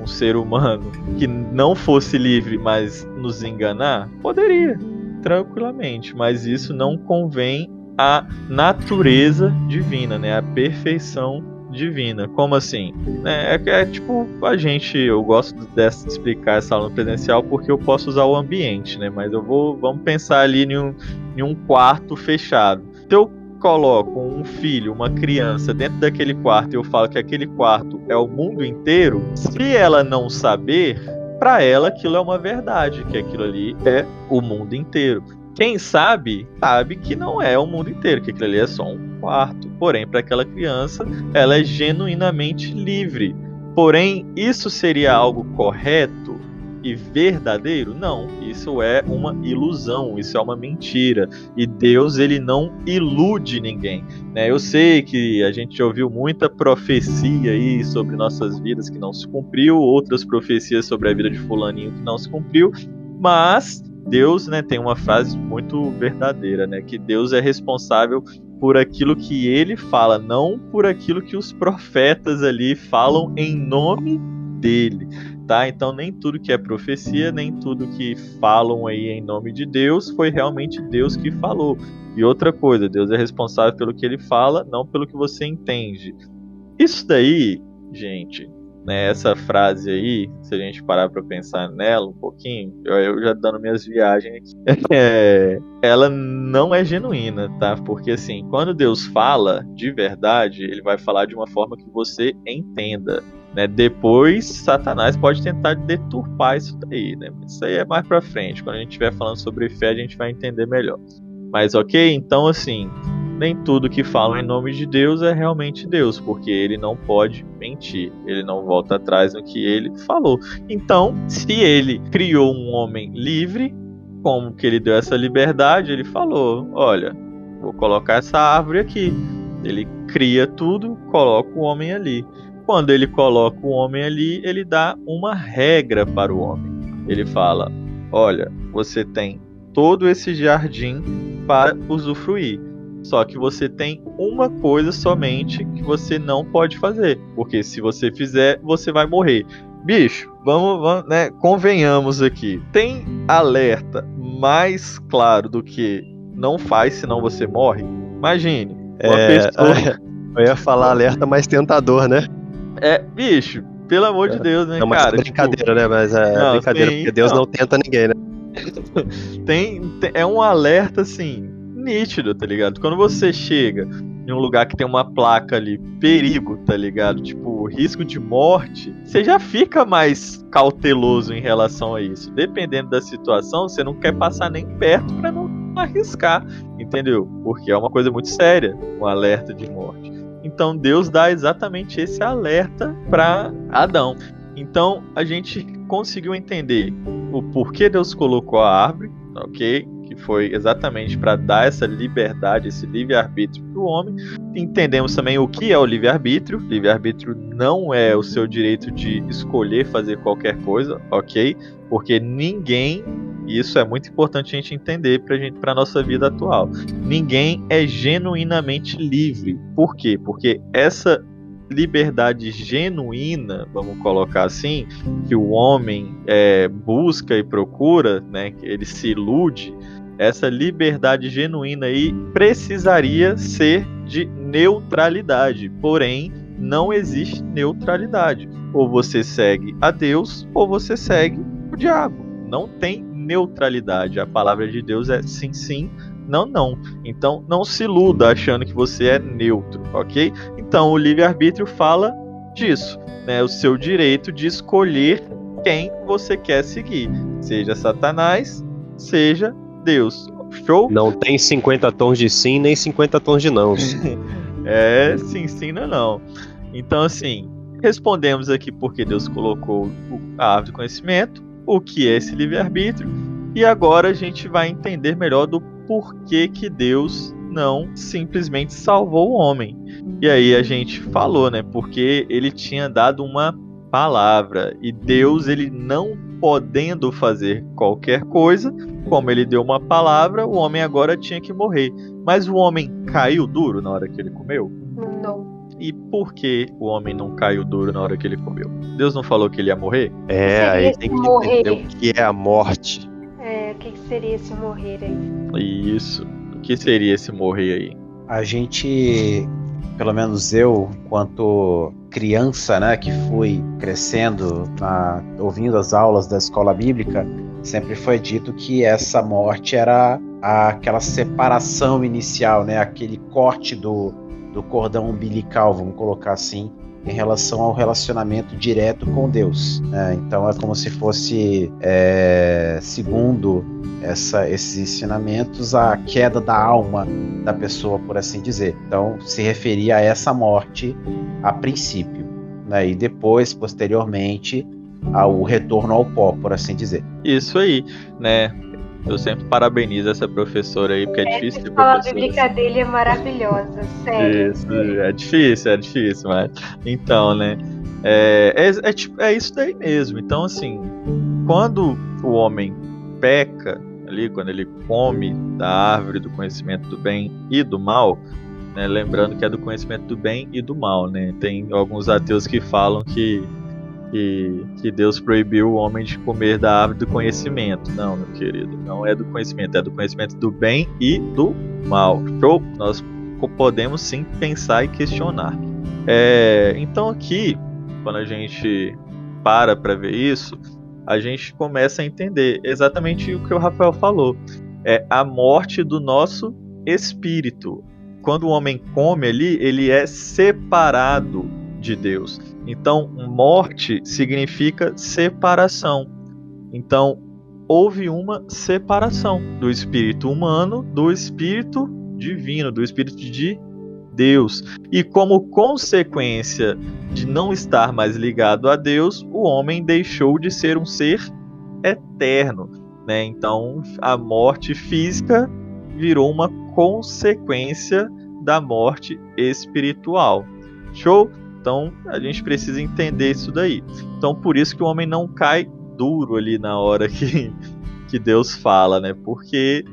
Speaker 2: um ser humano que não fosse livre, mas nos enganar? Poderia, tranquilamente, mas isso não convém à natureza divina, né? A perfeição divina. Como assim? É, é, é, tipo a gente, eu gosto de explicar essa aula presencial porque eu posso usar o ambiente, né? Mas eu vou, vamos pensar ali em um, em um quarto fechado. Se eu coloco um filho, uma criança dentro daquele quarto e eu falo que aquele quarto é o mundo inteiro, se ela não saber, para ela aquilo é uma verdade, que aquilo ali é o mundo inteiro. Quem sabe, sabe que não é o mundo inteiro, que aquilo ali é só um quarto. Porém, para aquela criança, ela é genuinamente livre. Porém, isso seria algo correto e verdadeiro? Não, isso é uma ilusão, isso é uma mentira. E Deus ele não ilude ninguém. Né? Eu sei que a gente ouviu muita profecia aí sobre nossas vidas que não se cumpriu, outras profecias sobre a vida de fulaninho que não se cumpriu, mas Deus, né, tem uma frase muito verdadeira, né, que Deus é responsável por aquilo que ele fala, não por aquilo que os profetas ali falam em nome dele tá? Então nem tudo que é profecia, nem tudo que falam aí em nome de Deus foi realmente Deus que falou. E outra coisa, Deus é responsável pelo que ele fala, não pelo que você entende. Isso daí, gente, né, essa frase aí, se a gente parar para pensar nela um pouquinho, eu, eu, já dando minhas viagens aqui, (laughs) é, ela não é genuína, tá? Porque assim, quando Deus fala de verdade, ele vai falar de uma forma que você entenda. Né? Depois, Satanás pode tentar deturpar isso daí, né? Isso aí é mais pra frente. Quando a gente estiver falando sobre fé, a gente vai entender melhor. Mas ok? Então, assim, nem tudo que fala em nome de Deus é realmente Deus, porque ele não pode mentir, ele não volta atrás no que ele falou. Então, se ele criou um homem livre, como que ele deu essa liberdade? Ele falou: Olha, vou colocar essa árvore aqui. Ele cria tudo, coloca o homem ali quando ele coloca o homem ali, ele dá uma regra para o homem. Ele fala: Olha, você tem todo esse jardim para usufruir. Só que você tem uma coisa somente que você não pode fazer. Porque se você fizer, você vai morrer. Bicho, vamos, vamos né? Convenhamos aqui. Tem alerta mais claro do que não faz, senão você morre? Imagine.
Speaker 1: Uma é, pessoa... (laughs) Eu ia falar alerta mais tentador, né?
Speaker 2: É, bicho, pelo amor de é. Deus, né,
Speaker 1: não, mas
Speaker 2: cara?
Speaker 1: É brincadeira, tipo... né? Mas é não, brincadeira, porque Deus não. não tenta ninguém, né? (laughs)
Speaker 2: tem, tem, é um alerta, assim, nítido, tá ligado? Quando você chega em um lugar que tem uma placa ali, perigo, tá ligado? Tipo, risco de morte, você já fica mais cauteloso em relação a isso. Dependendo da situação, você não quer passar nem perto para não arriscar, entendeu? Porque é uma coisa muito séria, um alerta de morte. Então Deus dá exatamente esse alerta para Adão. Então a gente conseguiu entender o porquê Deus colocou a árvore, ok? Foi exatamente para dar essa liberdade, esse livre-arbítrio para o homem. Entendemos também o que é o livre-arbítrio. Livre-arbítrio não é o seu direito de escolher fazer qualquer coisa, ok? Porque ninguém e isso é muito importante a gente entender para para nossa vida atual. Ninguém é genuinamente livre. Por quê? Porque essa liberdade genuína, vamos colocar assim, que o homem é, busca e procura, né, ele se ilude, essa liberdade genuína aí precisaria ser de neutralidade. Porém, não existe neutralidade. Ou você segue a Deus ou você segue o diabo. Não tem neutralidade. A palavra de Deus é sim, sim, não, não. Então não se iluda achando que você é neutro, ok? Então o livre-arbítrio fala disso, né? O seu direito de escolher quem você quer seguir, seja Satanás, seja Deus. Show?
Speaker 1: Não tem 50 tons de sim nem 50 tons de não. (laughs)
Speaker 2: é, sim, sim, não, não. Então, assim, respondemos aqui porque Deus colocou a árvore do conhecimento, o que é esse livre-arbítrio, e agora a gente vai entender melhor do porquê que Deus não simplesmente salvou o homem. E aí a gente falou, né? Porque ele tinha dado uma palavra e Deus ele não podendo fazer qualquer coisa, como ele deu uma palavra, o homem agora tinha que morrer. Mas o homem caiu duro na hora que ele comeu?
Speaker 3: Não.
Speaker 2: E por que o homem não caiu duro na hora que ele comeu? Deus não falou que ele ia morrer?
Speaker 1: É, aí tem que
Speaker 3: morrer.
Speaker 1: entender o que é a morte.
Speaker 3: É, o que, que seria esse morrer aí?
Speaker 2: Isso. O que seria esse morrer aí?
Speaker 4: A gente, pelo menos eu, quanto criança, né, que fui crescendo, na- ouvindo as aulas da escola bíblica, sempre foi dito que essa morte era aquela separação inicial, né, aquele corte do, do cordão umbilical, vamos colocar assim, em relação ao relacionamento direto com Deus. né? Então é como se fosse, é, segundo essa- esses ensinamentos, a queda da alma da pessoa, por assim dizer. Então, se referia a essa morte a princípio, né? E depois, posteriormente, ao retorno ao pó, por assim dizer.
Speaker 2: Isso aí, né? Eu sempre parabenizo essa professora aí, porque é difícil
Speaker 3: A
Speaker 2: ter
Speaker 3: escola
Speaker 2: professora
Speaker 3: bíblica dele é maravilhosa, sério.
Speaker 2: Isso, é difícil, é difícil, mas. Então, né? É, é, é, tipo- é isso daí mesmo. Então, assim, quando o homem peca, ali, quando ele come da árvore do conhecimento do bem e do mal, né, lembrando que é do conhecimento do bem e do mal, né? Tem alguns ateus que falam que, que, que Deus proibiu o homem de comer da árvore do conhecimento. Não, meu querido, não é do conhecimento, é do conhecimento do bem e do mal. Show? Nós podemos sim pensar e questionar. É, então aqui, quando a gente para para ver isso, a gente começa a entender exatamente o que o Rafael falou. É a morte do nosso espírito. Quando o homem come ali, ele é separado de Deus. Então, morte significa separação. Então, houve uma separação do espírito humano do espírito divino, do espírito de Deus. E como consequência de não estar mais ligado a Deus, o homem deixou de ser um ser eterno. Né? Então, a morte física virou uma consequência da morte espiritual. Show? Então, a gente precisa entender isso daí. Então, por isso que o homem não cai duro ali na hora que, (laughs) que Deus fala, né? Porque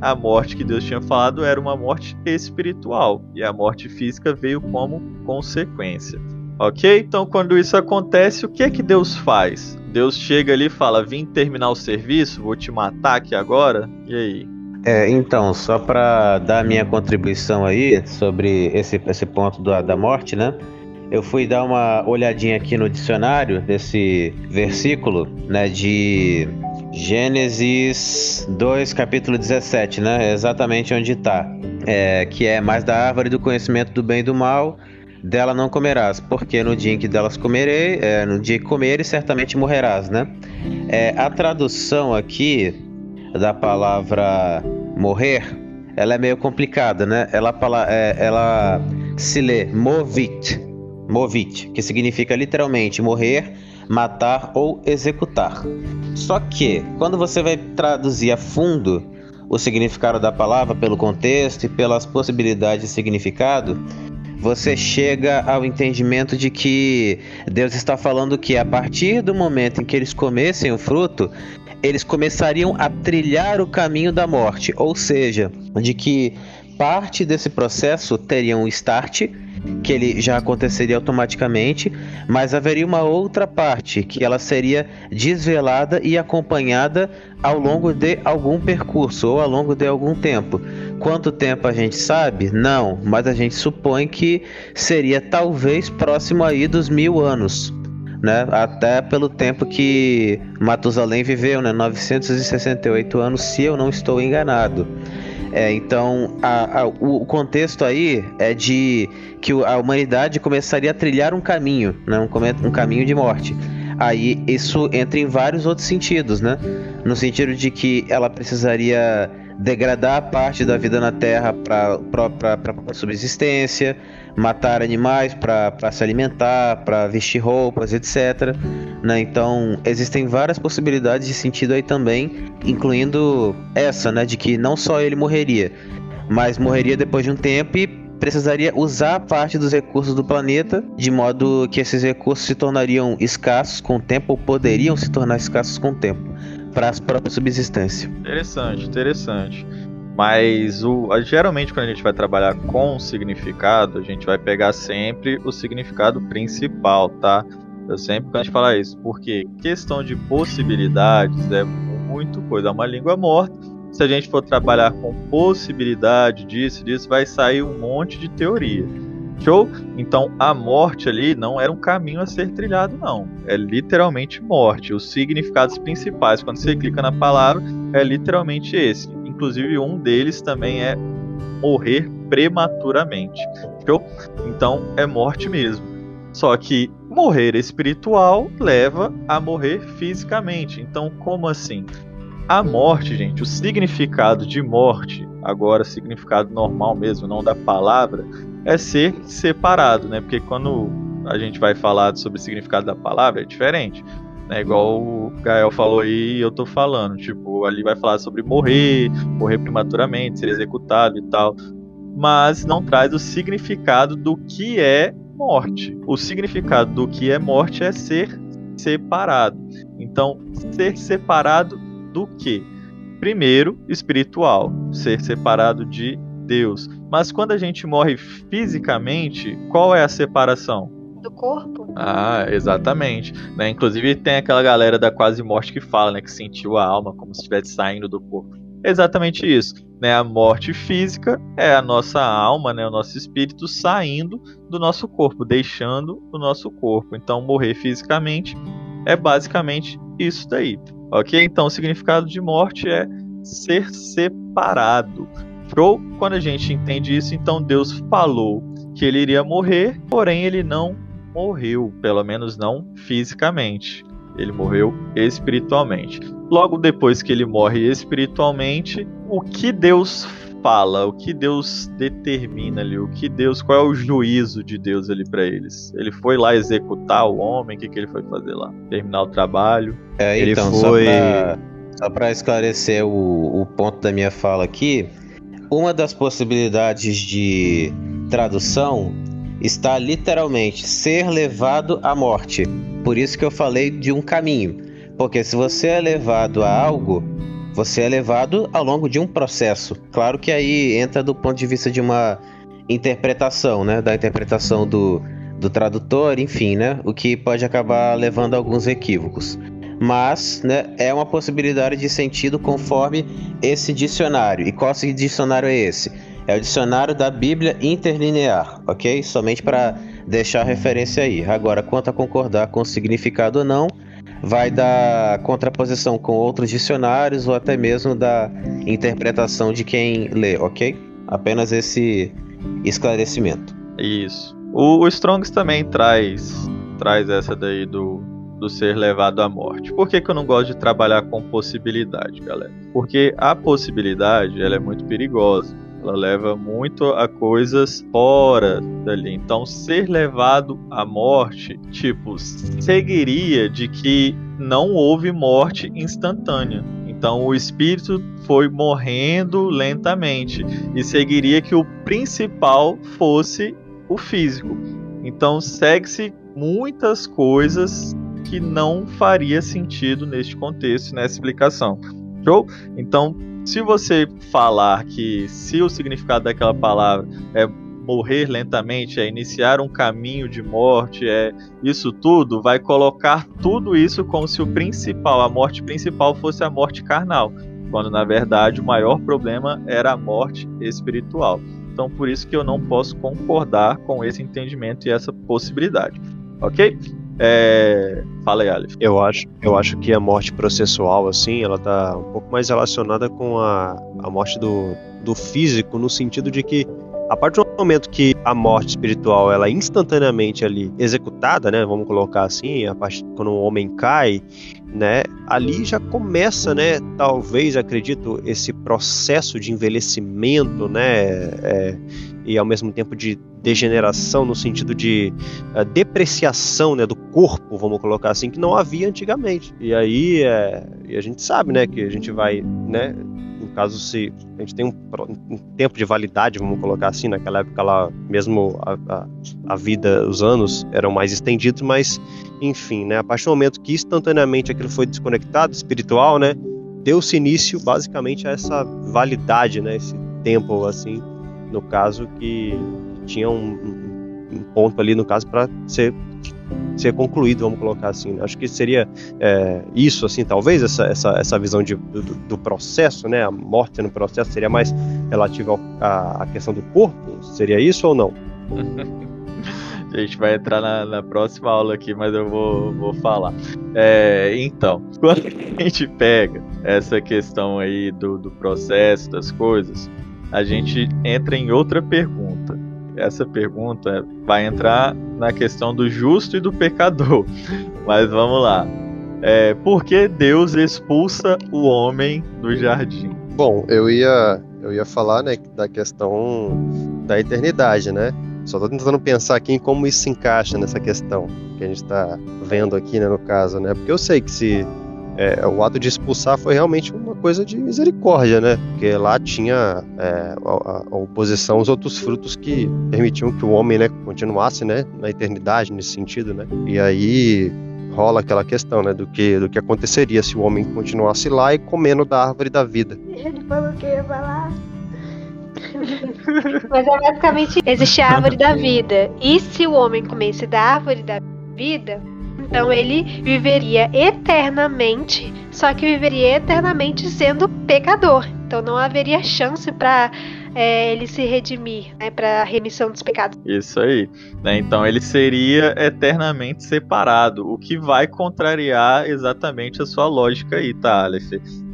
Speaker 2: a morte que Deus tinha falado era uma morte espiritual e a morte física veio como consequência. Ok? Então, quando isso acontece, o que é que Deus faz? Deus chega ali e fala: Vim terminar o serviço, vou te matar aqui agora. E aí?
Speaker 5: É, então, só para dar minha contribuição aí sobre esse, esse ponto da, da morte, né? Eu fui dar uma olhadinha aqui no dicionário desse versículo, né, de Gênesis 2, capítulo 17, né? Exatamente onde está. É, que é mais da árvore do conhecimento do bem e do mal, dela não comerás, porque no dia em que delas comerei, é, no dia que comeres, certamente morrerás, né? É, a tradução aqui da palavra morrer, ela é meio complicada, né? Ela, é, ela se lê movit, movit, que significa literalmente morrer, matar ou executar. Só que quando você vai traduzir a fundo o significado da palavra pelo contexto e pelas possibilidades de significado, você chega ao entendimento de que Deus está falando que a partir do momento em que eles comessem o fruto, eles começariam a trilhar o caminho da morte, ou seja, de que parte desse processo teria um start, que ele já aconteceria automaticamente, mas haveria uma outra parte que ela seria desvelada e acompanhada ao longo de algum percurso ou ao longo de algum tempo. Quanto tempo a gente sabe? Não, mas a gente supõe que seria talvez próximo aí dos mil anos né? Até pelo tempo que Matusalém viveu, né? 968 anos, se eu não estou enganado. É, então, a- a- o contexto aí é de que a humanidade começaria a trilhar um caminho, né? um, um caminho de morte. Aí isso entra em vários outros sentidos, né? No sentido de que ela precisaria degradar parte da vida na Terra para a subsistência, matar animais para se alimentar, para vestir roupas, etc. né? Então existem várias possibilidades de sentido aí também, incluindo essa, né, de que não só ele morreria, mas morreria depois de um tempo e precisaria usar parte dos recursos do planeta, de modo que esses recursos se tornariam escassos com o tempo, ou poderiam se tornar escassos com o tempo, para a própria subsistência.
Speaker 2: Interessante, interessante. Mas o, geralmente quando a gente vai trabalhar com significado, a gente vai pegar sempre o significado principal, tá? Eu sempre de falar isso, porque questão de possibilidades é muito coisa, é uma língua morta. Se a gente for trabalhar com possibilidade disso, disso, vai sair um monte de teoria. Show? Então a morte ali não era um caminho a ser trilhado, não. É literalmente morte. Os significados principais, quando você clica na palavra, é literalmente esse. Inclusive, um deles também é morrer prematuramente. Show? Então é morte mesmo. Só que morrer espiritual leva a morrer fisicamente. Então, como assim? A morte, gente, o significado de morte, agora significado normal mesmo, não da palavra, é ser separado, né? Porque quando a gente vai falar sobre o significado da palavra, é diferente. Né? Igual o Gael falou aí eu tô falando. Tipo, ali vai falar sobre morrer, morrer prematuramente, ser executado e tal. Mas não traz o significado do que é morte. O significado do que é morte é ser separado. Então, ser separado do que? Primeiro, espiritual, ser separado de Deus. Mas quando a gente morre fisicamente, qual é a separação?
Speaker 3: Do corpo?
Speaker 2: Ah, exatamente. Né? Inclusive tem aquela galera da quase morte que fala, né, que sentiu a alma como se estivesse saindo do corpo. exatamente isso né, a morte física é a nossa alma, né, o nosso espírito saindo do nosso corpo, deixando o nosso corpo. Então, morrer fisicamente é basicamente isso daí. Ok? Então, o significado de morte é ser separado. Show? Quando a gente entende isso, então Deus falou que ele iria morrer, porém ele não morreu, pelo menos não fisicamente. Ele morreu espiritualmente. Logo depois que ele morre espiritualmente, o que Deus fala, o que Deus determina ali, o que Deus, qual é o juízo de Deus ali para eles? Ele foi lá executar o homem, o que, que ele foi fazer lá? Terminar o trabalho?
Speaker 5: É,
Speaker 2: ele
Speaker 5: então,
Speaker 2: foi.
Speaker 5: Só para esclarecer o, o ponto da minha fala aqui, uma das possibilidades de tradução está literalmente ser levado à morte. Por isso que eu falei de um caminho. Porque se você é levado a algo, você é levado ao longo de um processo. Claro que aí entra do ponto de vista de uma interpretação, né? Da interpretação do, do tradutor, enfim, né? O que pode acabar levando a alguns equívocos. Mas, né, é uma possibilidade de sentido conforme esse dicionário. E qual dicionário é esse? É o dicionário da Bíblia interlinear, ok? Somente para deixar referência aí. Agora, quanto a concordar com o significado ou não, vai da contraposição com outros dicionários ou até mesmo da interpretação de quem lê, ok? Apenas esse esclarecimento.
Speaker 2: Isso. O, o Strongs também traz traz essa daí do, do ser levado à morte. Por que, que eu não gosto de trabalhar com possibilidade, galera? Porque a possibilidade ela é muito perigosa. Ela leva muito a coisas fora dali. Então, ser levado à morte, tipo, seguiria de que não houve morte instantânea. Então, o espírito foi morrendo lentamente e seguiria que o principal fosse o físico. Então, segue-se muitas coisas que não faria sentido neste contexto, nessa explicação. Show? Então, se você falar que se o significado daquela palavra é morrer lentamente, é iniciar um caminho de morte, é isso tudo, vai colocar tudo isso como se o principal, a morte principal fosse a morte carnal, quando na verdade o maior problema era a morte espiritual. Então por isso que eu não posso concordar com esse entendimento e essa possibilidade. OK? É... Fala aí, Aleph.
Speaker 1: Eu acho, eu acho que a morte processual, assim, ela tá um pouco mais relacionada com a, a morte do, do físico, no sentido de que a partir do momento que a morte espiritual ela é instantaneamente ali executada, né, vamos colocar assim, a partir quando o homem cai, né, ali já começa, né, talvez acredito esse processo de envelhecimento, né, é, e ao mesmo tempo de degeneração no sentido de uh, depreciação né, do corpo, vamos colocar assim, que não havia antigamente. E aí é, e a gente sabe né, que a gente vai né, em caso, se a gente tem um, um, tempo de validade, vamos colocar assim, naquela época lá, mesmo a, a, a, vida, os anos eram mais estendidos, mas enfim, né? A partir do momento que instantaneamente aquilo foi desconectado, espiritual, né? Deu-se início basicamente a essa validade, né? Esse tempo, assim, no caso, que tinha um, um ponto ali, no caso, para ser ser concluído, vamos colocar assim. Acho que seria é, isso, assim, talvez essa, essa, essa visão de, do, do, processo, né? A morte no processo seria mais relativa à questão do corpo? Seria isso ou não? (laughs)
Speaker 2: A gente vai entrar na, na, próxima aula aqui, mas eu vou, vou falar. É, então, (laughs) quando a gente pega essa questão aí do, do processo, das coisas, a gente entra em outra pergunta essa pergunta vai entrar na questão do justo e do pecador. (laughs) Mas vamos lá. É, por que Deus expulsa o homem do jardim?
Speaker 1: Bom, eu ia, eu ia falar né, da questão da eternidade, né? Só estou tentando pensar aqui em como isso se encaixa nessa questão que a gente está vendo aqui, né, no caso, né? Porque eu sei que se é, o ato de expulsar foi realmente uma coisa de misericórdia, né? Porque lá tinha é, a, a, oposição aos outros frutos que permitiam que o homem né, continuasse né, na eternidade, nesse sentido, né? E aí rola aquela questão, né, do que, do que aconteceria se o homem continuasse lá e comendo da árvore da vida.
Speaker 3: Ele falou que ia falar. (laughs) Mas é basicamente existe a árvore da vida. E se o homem comesse da árvore da vida, então ele viveria eternamente, só que viveria eternamente sendo pecador. Então não haveria chance para é, ele se redimir, né, para remissão dos pecados.
Speaker 2: Isso aí. Né? Então ele seria eternamente separado, o que vai contrariar exatamente a sua lógica aí, tá, Aleph?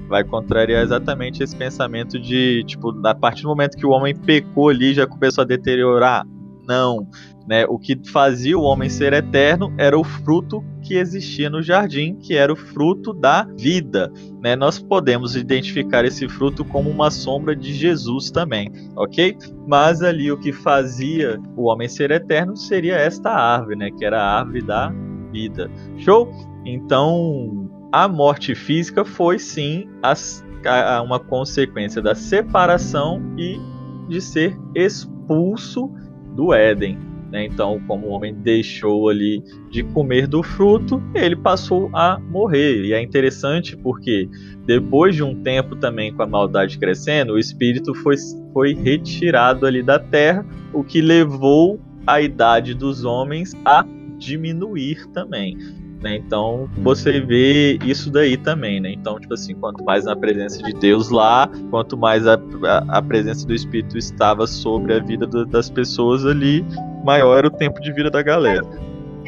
Speaker 2: Vai contrariar exatamente esse pensamento de, tipo, a partir do momento que o homem pecou ali, já começou a deteriorar. Não. Né? O que fazia o homem ser eterno era o fruto que existia no jardim, que era o fruto da vida. Né? Nós podemos identificar esse fruto como uma sombra de Jesus também, ok? Mas ali o que fazia o homem ser eterno seria esta árvore, né? que era a árvore da vida. Show? Então, a morte física foi sim as, a, uma consequência da separação e de ser expulso do Éden. Né? Então, como o homem deixou ali de comer do fruto, ele passou a morrer. E é interessante porque depois de um tempo também com a maldade crescendo, o espírito foi, foi retirado ali da terra, o que levou a idade dos homens a diminuir também. Né? Então você vê isso daí também, né? Então, tipo assim, quanto mais na presença de Deus lá, quanto mais a, a, a presença do Espírito estava sobre a vida do, das pessoas ali, maior era o tempo de vida da galera.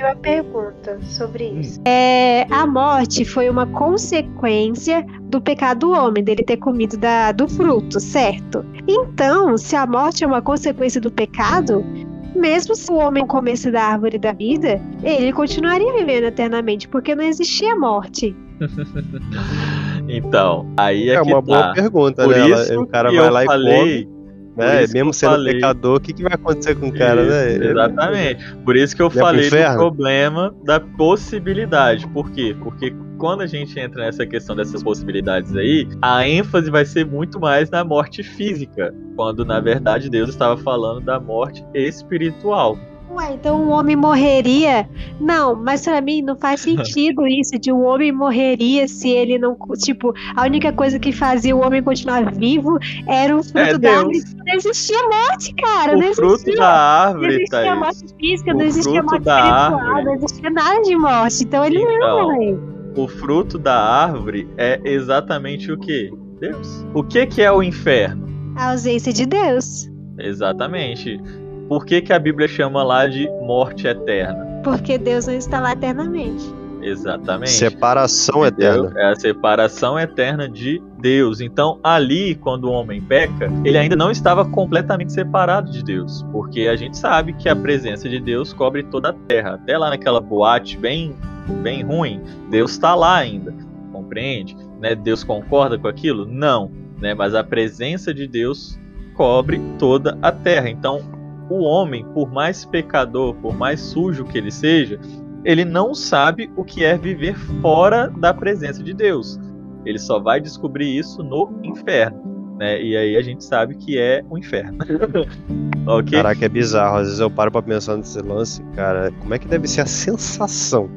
Speaker 3: Tem uma pergunta sobre isso. É, a morte foi uma consequência do pecado do homem, dele ter comido da, do fruto, certo? Então, se a morte é uma consequência do pecado, mesmo se o homem comesse da árvore da vida, ele continuaria vivendo eternamente, porque não existia morte. (laughs)
Speaker 2: então, aí é,
Speaker 1: é uma
Speaker 2: tá.
Speaker 1: boa pergunta,
Speaker 2: Por
Speaker 1: né?
Speaker 2: Isso
Speaker 1: o cara vai lá
Speaker 2: falei,
Speaker 1: e come. Né? Mesmo sendo falei... pecador, o que, que vai acontecer com o cara,
Speaker 2: isso,
Speaker 1: né?
Speaker 2: Exatamente. Por isso que eu falei do problema da possibilidade. Por quê? Porque quando a gente entra nessa questão dessas possibilidades aí, a ênfase vai ser muito mais na morte física, quando na verdade Deus estava falando da morte espiritual.
Speaker 3: Ué, então o homem morreria? Não, mas para mim não faz (laughs) sentido isso de um homem morreria se ele não. Tipo, a única coisa que fazia o homem continuar vivo era o fruto é da árvore. Não existia morte, cara.
Speaker 2: O
Speaker 3: não
Speaker 2: fruto
Speaker 3: existia,
Speaker 2: da árvore,
Speaker 3: Não existia
Speaker 2: Thaís.
Speaker 3: morte física,
Speaker 2: O
Speaker 3: não existia
Speaker 2: fruto
Speaker 3: morte espiritual,
Speaker 2: árvore.
Speaker 3: não existia nada de morte. Então ele não
Speaker 2: Então,
Speaker 3: morrer.
Speaker 2: O fruto da árvore é exatamente o que? Deus. O que, que é o inferno?
Speaker 3: A ausência de Deus.
Speaker 2: Exatamente. Por que, que a Bíblia chama lá de morte eterna?
Speaker 3: Porque Deus não está lá eternamente.
Speaker 2: Exatamente.
Speaker 1: Separação
Speaker 2: Entendeu?
Speaker 1: eterna.
Speaker 2: É a separação eterna de Deus. Então, ali, quando o homem peca, ele ainda não estava completamente separado de Deus. Porque a gente sabe que a presença de Deus cobre toda a terra. Até lá naquela boate bem, bem ruim, Deus está lá ainda. Compreende? Né? Deus concorda com aquilo? Não. Né? Mas a presença de Deus cobre toda a terra. Então, o homem, por mais pecador, por mais sujo que ele seja, ele não sabe o que é viver fora da presença de Deus. Ele só vai descobrir isso no inferno. né? E aí a gente sabe que é o inferno. (laughs) ok?
Speaker 1: Caraca, é bizarro. Às vezes eu paro pra pensar nesse lance, cara. Como é que deve ser a sensação?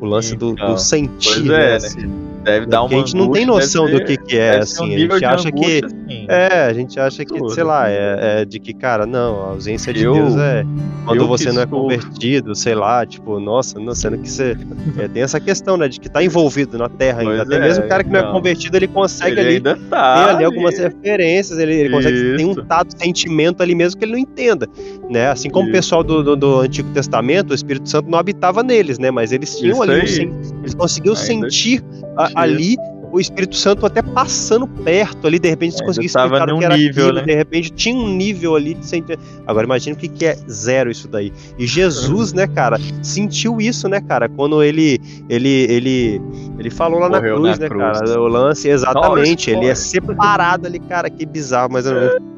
Speaker 1: O lance do,
Speaker 2: Então,
Speaker 1: do sentir,
Speaker 2: pois
Speaker 1: né?
Speaker 2: é, né?
Speaker 1: Assim.
Speaker 2: Deve dar uma
Speaker 1: a gente não tem noção
Speaker 2: deve
Speaker 1: do que,
Speaker 2: ser-
Speaker 1: que é,
Speaker 2: ser um
Speaker 1: assim. A gente
Speaker 2: de
Speaker 1: acha que.
Speaker 2: assim,
Speaker 1: É, a gente acha que,
Speaker 2: absurdo.
Speaker 1: sei lá, é, é de que, cara, não, a ausência de
Speaker 2: Eu-
Speaker 1: Deus é quando você não é
Speaker 2: sou-
Speaker 1: convertido, sei lá, tipo, nossa, não, sendo que você. é, tem essa questão, né, de que tá envolvido na terra ainda.
Speaker 2: Pois
Speaker 1: Até
Speaker 2: é,
Speaker 1: mesmo o cara que não é
Speaker 2: então.
Speaker 1: convertido, ele consegue
Speaker 2: Ele
Speaker 1: ali
Speaker 2: ainda
Speaker 1: ter
Speaker 2: tá.
Speaker 1: ali algumas referências, ele, ele consegue ter um tato, sentimento ali mesmo que ele não entenda, né? Assim como o
Speaker 2: Isso.
Speaker 1: pessoal do, do, do Antigo Testamento, o Espírito Santo não habitava neles, né? Mas eles tinham
Speaker 2: Isso
Speaker 1: ali, um eles conseguiam
Speaker 2: Ainda
Speaker 1: sentir a-
Speaker 2: tinha.
Speaker 1: ali o Espírito Santo até passando perto ali, de repente
Speaker 2: Ainda
Speaker 1: conseguiam
Speaker 2: tava
Speaker 1: explicar o que era
Speaker 2: nível,
Speaker 1: aquilo,
Speaker 2: né?
Speaker 1: de repente tinha um nível ali de sentir. Agora imagina o que, que é zero isso daí. E Jesus, né, cara, sentiu isso, né, cara, quando ele ele ele ele falou lá na cruz,
Speaker 2: na
Speaker 1: né,
Speaker 2: cruz.
Speaker 1: cara, o lance exatamente,
Speaker 2: Nossa,
Speaker 1: ele é separado ali, cara, que bizarro, mas eu não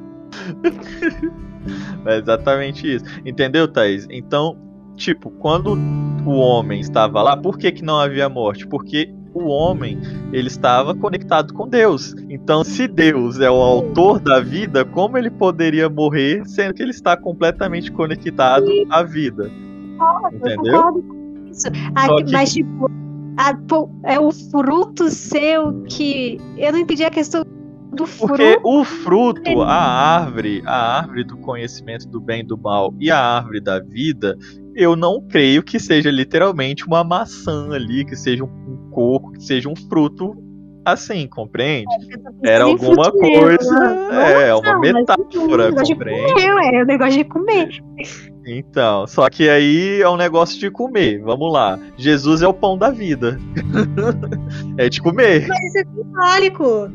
Speaker 2: É exatamente isso. Entendeu, Thaís? Então, tipo, quando o homem estava lá, por que, que não havia morte? Porque o homem ele estava conectado com Deus. Então, se Deus é o autor da vida, como ele poderia morrer sendo que ele está completamente conectado à vida?
Speaker 6: Eu
Speaker 2: Entendeu?
Speaker 6: concordo com isso. Ah,
Speaker 2: que-
Speaker 6: Mas, tipo, a- é o fruto seu que. Eu não entendi a questão do
Speaker 2: Porque
Speaker 6: fruto.
Speaker 2: o fruto, a árvore, a árvore do conhecimento do bem e do mal e a árvore da vida, eu não creio que seja literalmente uma maçã ali, que seja um coco, que seja um fruto assim, compreende? Era
Speaker 6: Sem
Speaker 2: alguma
Speaker 6: fruto mesmo,
Speaker 2: coisa,
Speaker 6: né?
Speaker 2: é, uma
Speaker 6: mas
Speaker 2: metáfora,
Speaker 6: de
Speaker 2: compreende?
Speaker 6: comer, ué, eu gosto de comer.
Speaker 2: Então, só que aí é um negócio de comer. Vamos lá. Jesus é o pão da vida. (laughs) é de comer.
Speaker 6: Mas isso é simbólico.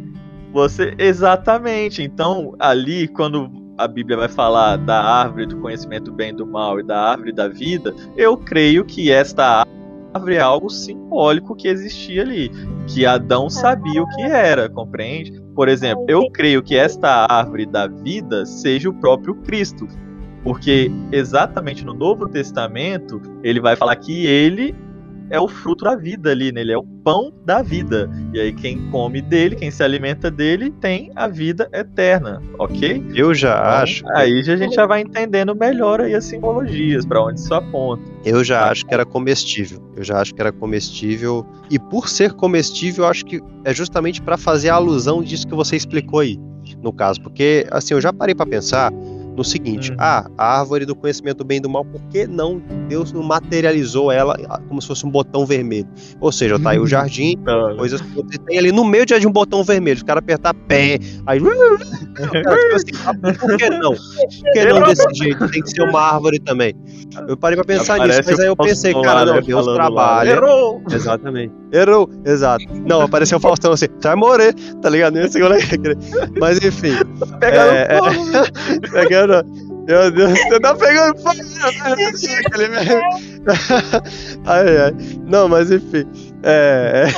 Speaker 2: Você exatamente. Então, ali quando a Bíblia vai falar da árvore do conhecimento do bem e do mal e da árvore da vida, eu creio que esta árvore é algo simbólico que existia ali, que Adão sabia o que era, compreende? Por exemplo, eu creio que esta árvore da vida seja o próprio Cristo. Porque exatamente no Novo Testamento, ele vai falar que ele é o fruto da vida ali, né? Ele é o pão da vida. E aí quem come dele, quem se alimenta dele, tem a vida eterna, ok?
Speaker 1: Eu já
Speaker 2: Então,
Speaker 1: acho,
Speaker 2: Aí a gente já vai entendendo melhor aí as simbologias, para onde isso aponta.
Speaker 1: eu já acho que era comestível. Eu já acho que era comestível e por ser comestível, eu acho que é justamente para fazer a alusão disso que você explicou aí, no caso, porque assim, eu já parei para pensar no seguinte:
Speaker 2: Uhum.
Speaker 1: ah, a árvore do conhecimento do bem e do mal, por que não Deus não materializou ela ah, como se fosse um botão vermelho? Ou seja, tá aí o jardim, (laughs)
Speaker 2: Então,
Speaker 1: coisas que você tem ali no meio de um botão vermelho, os caras apertar pé, aí. (laughs) Cara, tipo assim, ah, por que não? Por que não desse jeito? Tem que ser uma árvore também. Eu parei pra pensar nisso,
Speaker 2: aparece
Speaker 1: mas aí eu pensei,
Speaker 2: lá,
Speaker 1: cara, não,
Speaker 2: né,
Speaker 1: Deus
Speaker 2: falando lá,
Speaker 1: trabalha.
Speaker 2: Errou!
Speaker 1: Exatamente. Errou, exato. Não, apareceu o Faustão assim, vai morrer, tá ligado? É é. Mas enfim.
Speaker 2: Pegando
Speaker 1: É, é.
Speaker 2: fogo. (laughs)
Speaker 1: Pegando. Meu Deus, você tá pegando fogo. (laughs) ai, ai. Não, mas enfim. É. é...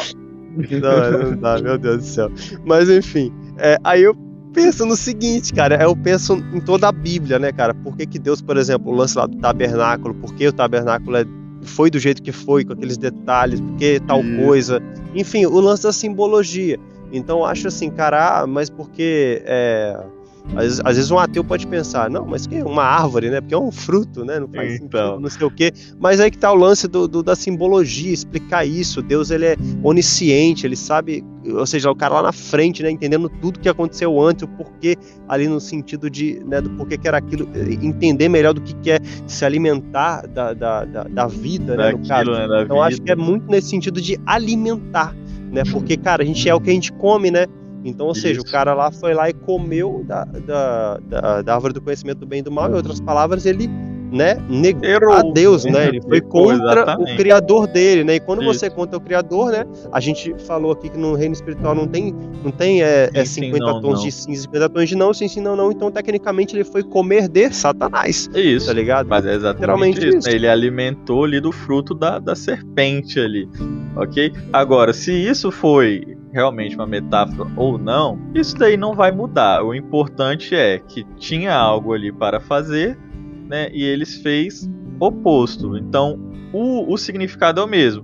Speaker 1: Não, não dá, meu Deus do céu. Mas enfim. é, aí eu penso no seguinte, cara. Eu penso em toda a Bíblia, né, cara? Por que, que Deus, por exemplo, o lance lá do tabernáculo, por que o tabernáculo é, foi do jeito que foi, com aqueles detalhes, por que tal
Speaker 2: Isso.
Speaker 1: coisa. Enfim, o lance da simbologia. Então eu acho assim, cara, ah, mas porque. É, às, vezes- às vezes um ateu pode pensar, não, mas que é uma árvore, né? Porque é um fruto, né? Não faz
Speaker 2: Então.
Speaker 1: sentido, não sei o quê. Mas aí que tá o lance do, do- da simbologia, explicar isso. Deus, ele é onisciente, ele sabe, ou seja, o cara lá na frente, né? Entendendo tudo que aconteceu antes, o porquê, ali no sentido de, né, do porquê que era aquilo, entender melhor do que, que é se alimentar da, da, da, da vida, né? No caso.
Speaker 2: Daquilo, né,
Speaker 1: Então acho
Speaker 2: vida.
Speaker 1: que é muito nesse sentido de alimentar, né? Porque, cara, a gente é o que a gente come, né? Então, ou seja, o cara lá foi lá e comeu da, da, da, da árvore do conhecimento do bem e do mal, em outras palavras, ele né, negou
Speaker 2: Errou.
Speaker 1: a Deus, né? Ele (laughs) foi contra
Speaker 2: exatamente.
Speaker 1: o criador dele, né? E quando
Speaker 2: Isso.
Speaker 1: você é contra o criador, né? A gente falou aqui que no reino espiritual não tem, não tem é, é
Speaker 2: Sim, sim,
Speaker 1: 50
Speaker 2: não,
Speaker 1: tons
Speaker 2: não.
Speaker 1: de cinza, 50 tons de não, sim, sim, não, não. Então, tecnicamente, ele foi comer de Satanás,
Speaker 2: Isso.
Speaker 1: tá ligado?
Speaker 2: Mas é exatamente isso.
Speaker 1: isso.
Speaker 2: né? Ele alimentou ali do fruto da, da serpente ali, ok? Agora, se isso foi realmente uma metáfora ou não, isso daí não vai mudar. O importante é que tinha algo ali para fazer, né? E eles fez oposto. Então, o, o significado é o mesmo.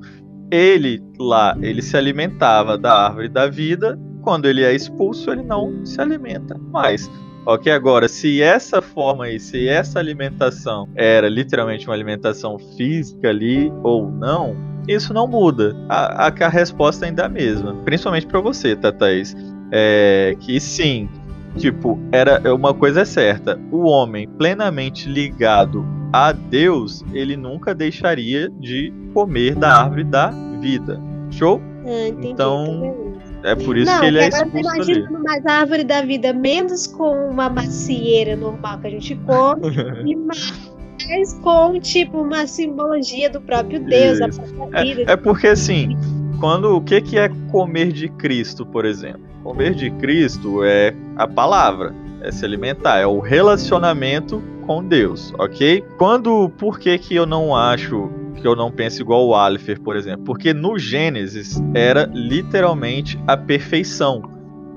Speaker 2: Ele lá, ele se alimentava da árvore da vida quando ele é expulso, ele não se alimenta mais. Ok, agora, se essa forma aí, se essa alimentação era literalmente uma alimentação física ali ou não, isso não muda. A, a, a resposta ainda é a mesma. Principalmente para você, Thaís. É, que sim, tipo, era uma coisa é certa. O homem plenamente ligado a Deus, ele nunca deixaria de comer da árvore da vida. Show?
Speaker 3: Ah, entendi,
Speaker 2: Então, é por isso
Speaker 3: não,
Speaker 2: que ele é
Speaker 3: agora
Speaker 2: expulso ali.
Speaker 3: imaginando mais a árvore da vida, menos com uma macieira normal que a gente come, (laughs) e mais com, tipo, uma simbologia do próprio Deus,
Speaker 2: Isso.
Speaker 3: da própria vida.
Speaker 2: É porque assim, quando o que que é comer de Cristo, por exemplo? Comer de Cristo é a palavra, é se alimentar, é o relacionamento com Deus, ok? Quando, por que que eu não acho que eu não penso igual o Alifer, por exemplo? Porque no Gênesis era literalmente a perfeição.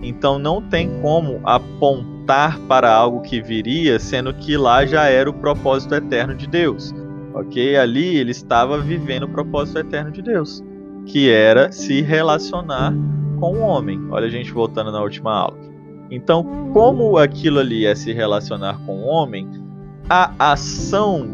Speaker 2: Então não tem como apontar para algo que viria, sendo que lá já era o propósito eterno de Deus. Ok? Ali ele estava vivendo o propósito eterno de Deus, que era se relacionar com o homem. Olha a gente voltando na última aula. Então, como aquilo ali é se relacionar com o homem, a ação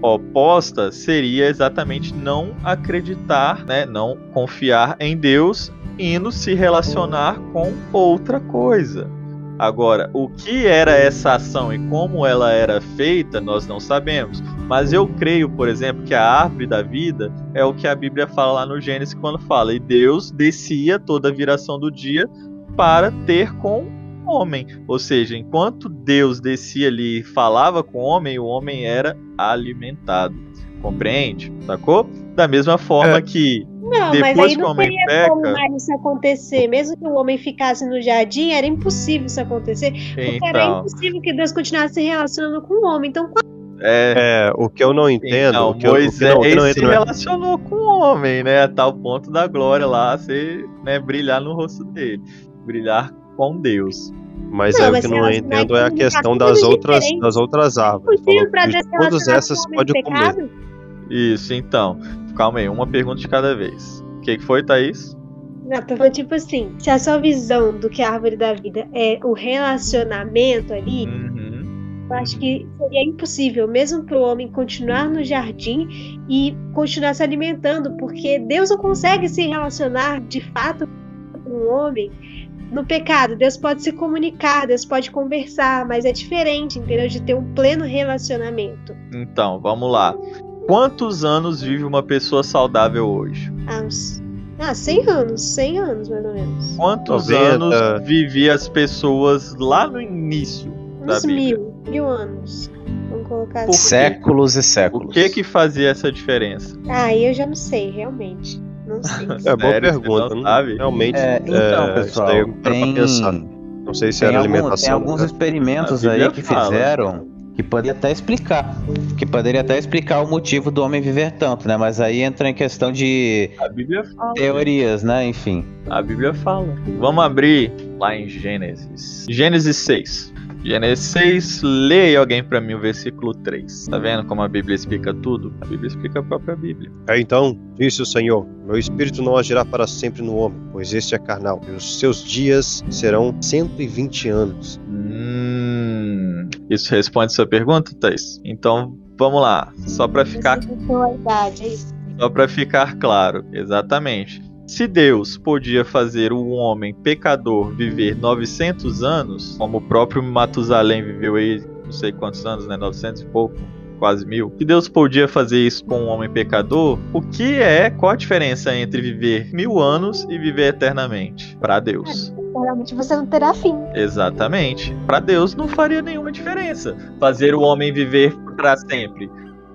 Speaker 2: oposta seria exatamente não acreditar, né, não confiar em Deus, indo se relacionar com outra coisa. Agora, o que era essa ação e como ela era feita, nós não sabemos. Mas eu creio, por exemplo, que a árvore da vida é o que a Bíblia fala lá no Gênesis quando fala: e Deus descia toda a viração do dia para ter com o homem. Ou seja, enquanto Deus descia ali e falava com o homem, o homem era alimentado. Compreende? Sacou? Da mesma forma
Speaker 1: É.
Speaker 2: que
Speaker 3: Não, mas
Speaker 2: depois
Speaker 3: aí
Speaker 2: que o
Speaker 3: não
Speaker 2: homem
Speaker 3: teria como
Speaker 2: peca-
Speaker 3: mais isso acontecer. Mesmo que o homem ficasse no jardim, era impossível isso acontecer. Porque era
Speaker 2: então,
Speaker 3: impossível que Deus continuasse se relacionando com o homem. Então,
Speaker 2: é,
Speaker 1: É, o que eu não entendo.
Speaker 2: Então,
Speaker 1: o que eu, o que
Speaker 2: Moisés
Speaker 1: não, o que não
Speaker 2: se
Speaker 1: né?
Speaker 2: relacionou com o homem, né? A tal ponto da glória lá, ser, né, brilhar no rosto dele. Brilhar com Deus.
Speaker 1: Mas
Speaker 3: Não,
Speaker 1: aí o
Speaker 3: mas
Speaker 1: que
Speaker 3: se
Speaker 1: não entendo é a questão das outras,
Speaker 3: diferentes.
Speaker 1: das outras árvores. Falou que
Speaker 3: se
Speaker 1: todas essas
Speaker 3: o
Speaker 1: pode
Speaker 3: em
Speaker 1: comer.
Speaker 3: pecado?
Speaker 2: Isso, então. Calma aí, uma pergunta de cada vez. O que, que foi, Thaís?
Speaker 3: Não, tô falando tipo assim, se a sua visão do que é a árvore da vida é o relacionamento ali,
Speaker 2: Uhum.
Speaker 3: Eu acho que seria impossível, mesmo para o homem continuar no jardim e continuar se alimentando, porque Deus não consegue se relacionar de fato com o homem no pecado. Deus pode se comunicar, Deus pode conversar, mas é diferente, entendeu? De ter um pleno relacionamento.
Speaker 2: Então, vamos lá. Quantos anos vive uma pessoa saudável hoje?
Speaker 3: Ah, uns, ah 100 anos, 100 anos mais ou menos.
Speaker 2: Quantos
Speaker 1: 90.
Speaker 2: anos vivia as pessoas lá no início da
Speaker 3: Uns
Speaker 2: Bíblia?
Speaker 3: mil, mil anos. Vamos colocar
Speaker 2: Por
Speaker 3: assim.
Speaker 4: Séculos e
Speaker 2: O
Speaker 4: séculos.
Speaker 2: que que fazia essa diferença?
Speaker 3: Ah, eu já não sei, realmente. Não (laughs) sei.
Speaker 1: É boa
Speaker 2: Sério,
Speaker 1: pergunta.
Speaker 2: não
Speaker 1: não-
Speaker 2: sabe?
Speaker 1: Realmente.
Speaker 5: É, então,
Speaker 1: é,
Speaker 5: pessoal,
Speaker 1: isso daí eu paro pra
Speaker 5: tem,
Speaker 1: pensar. Não sei se era
Speaker 5: algum-
Speaker 1: alimentação.
Speaker 5: tem alguns
Speaker 1: né?
Speaker 5: experimentos aí que
Speaker 2: fala.
Speaker 5: fizeram que poderia até explicar. Que poderia até explicar o motivo do homem viver tanto, né? Mas aí entra em questão de
Speaker 2: A Bíblia fala.
Speaker 5: teorias, né? Enfim.
Speaker 2: A Bíblia fala. Vamos abrir lá em Gênesis. Gênesis 6. Gênesis 6, leia aí alguém pra mim o versículo 3. Tá vendo como a Bíblia explica tudo? A Bíblia explica a própria Bíblia.
Speaker 1: É, então, disse o Senhor: Meu espírito não agirá para sempre no homem, pois este é carnal, e os seus dias serão 120 anos.
Speaker 2: Hum, isso responde sua pergunta, Thais? Então, vamos lá. Só pra ficar
Speaker 3: é é.
Speaker 2: Só para ficar claro, exatamente. Se Deus podia fazer o homem pecador viver 900 anos, como o próprio Matusalém viveu aí, não sei quantos anos, né? 900 e pouco, quase mil. Se Deus podia fazer isso com um homem pecador, o que é, qual a diferença entre viver mil anos e viver eternamente? Para Deus.
Speaker 3: Realmente você não terá fim.
Speaker 2: Exatamente. Para Deus não faria nenhuma diferença fazer o homem viver para sempre.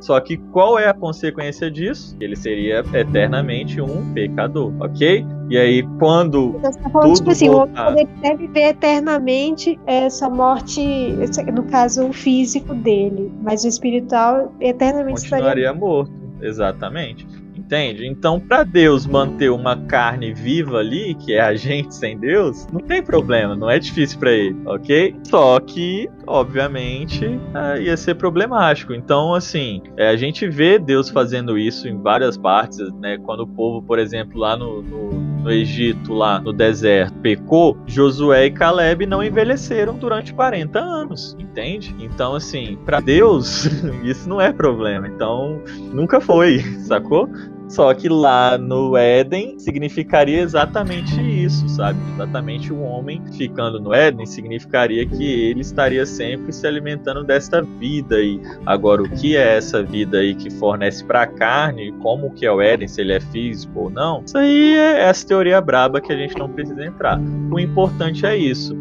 Speaker 2: Só que qual é a consequência disso? Ele seria eternamente um pecador, ok? E aí, quando.
Speaker 3: Você tá falando,
Speaker 2: Tudo
Speaker 3: tipo assim, o homem
Speaker 2: voltar.
Speaker 3: até viver eternamente essa morte, no caso, o físico dele, mas o espiritual eternamente estaria.
Speaker 2: continuaria morto. Exatamente. Entende? Então, para Deus manter uma carne viva ali, que é a (laughs) gente sem Deus, não tem problema, não é difícil para ele, ok? Só que, obviamente, ah, ia ser problemático. Então, assim, é, a gente vê Deus fazendo isso em várias partes, né? Quando o povo, por exemplo, lá no, no- no Egito, lá no deserto, pecou, Josué e Caleb não envelheceram durante 40 anos, entende? Então, assim, para Deus, (laughs) isso não é problema. Então, nunca foi, (laughs) sacou? Só que lá no Éden significaria exatamente isso, sabe? Exatamente o homem ficando no Éden significaria que ele estaria sempre se alimentando desta vida e agora o que é essa vida aí que fornece para a carne, como que é o Éden, se ele é físico ou não? Isso aí é essa teoria braba que a gente não precisa entrar. O importante é isso.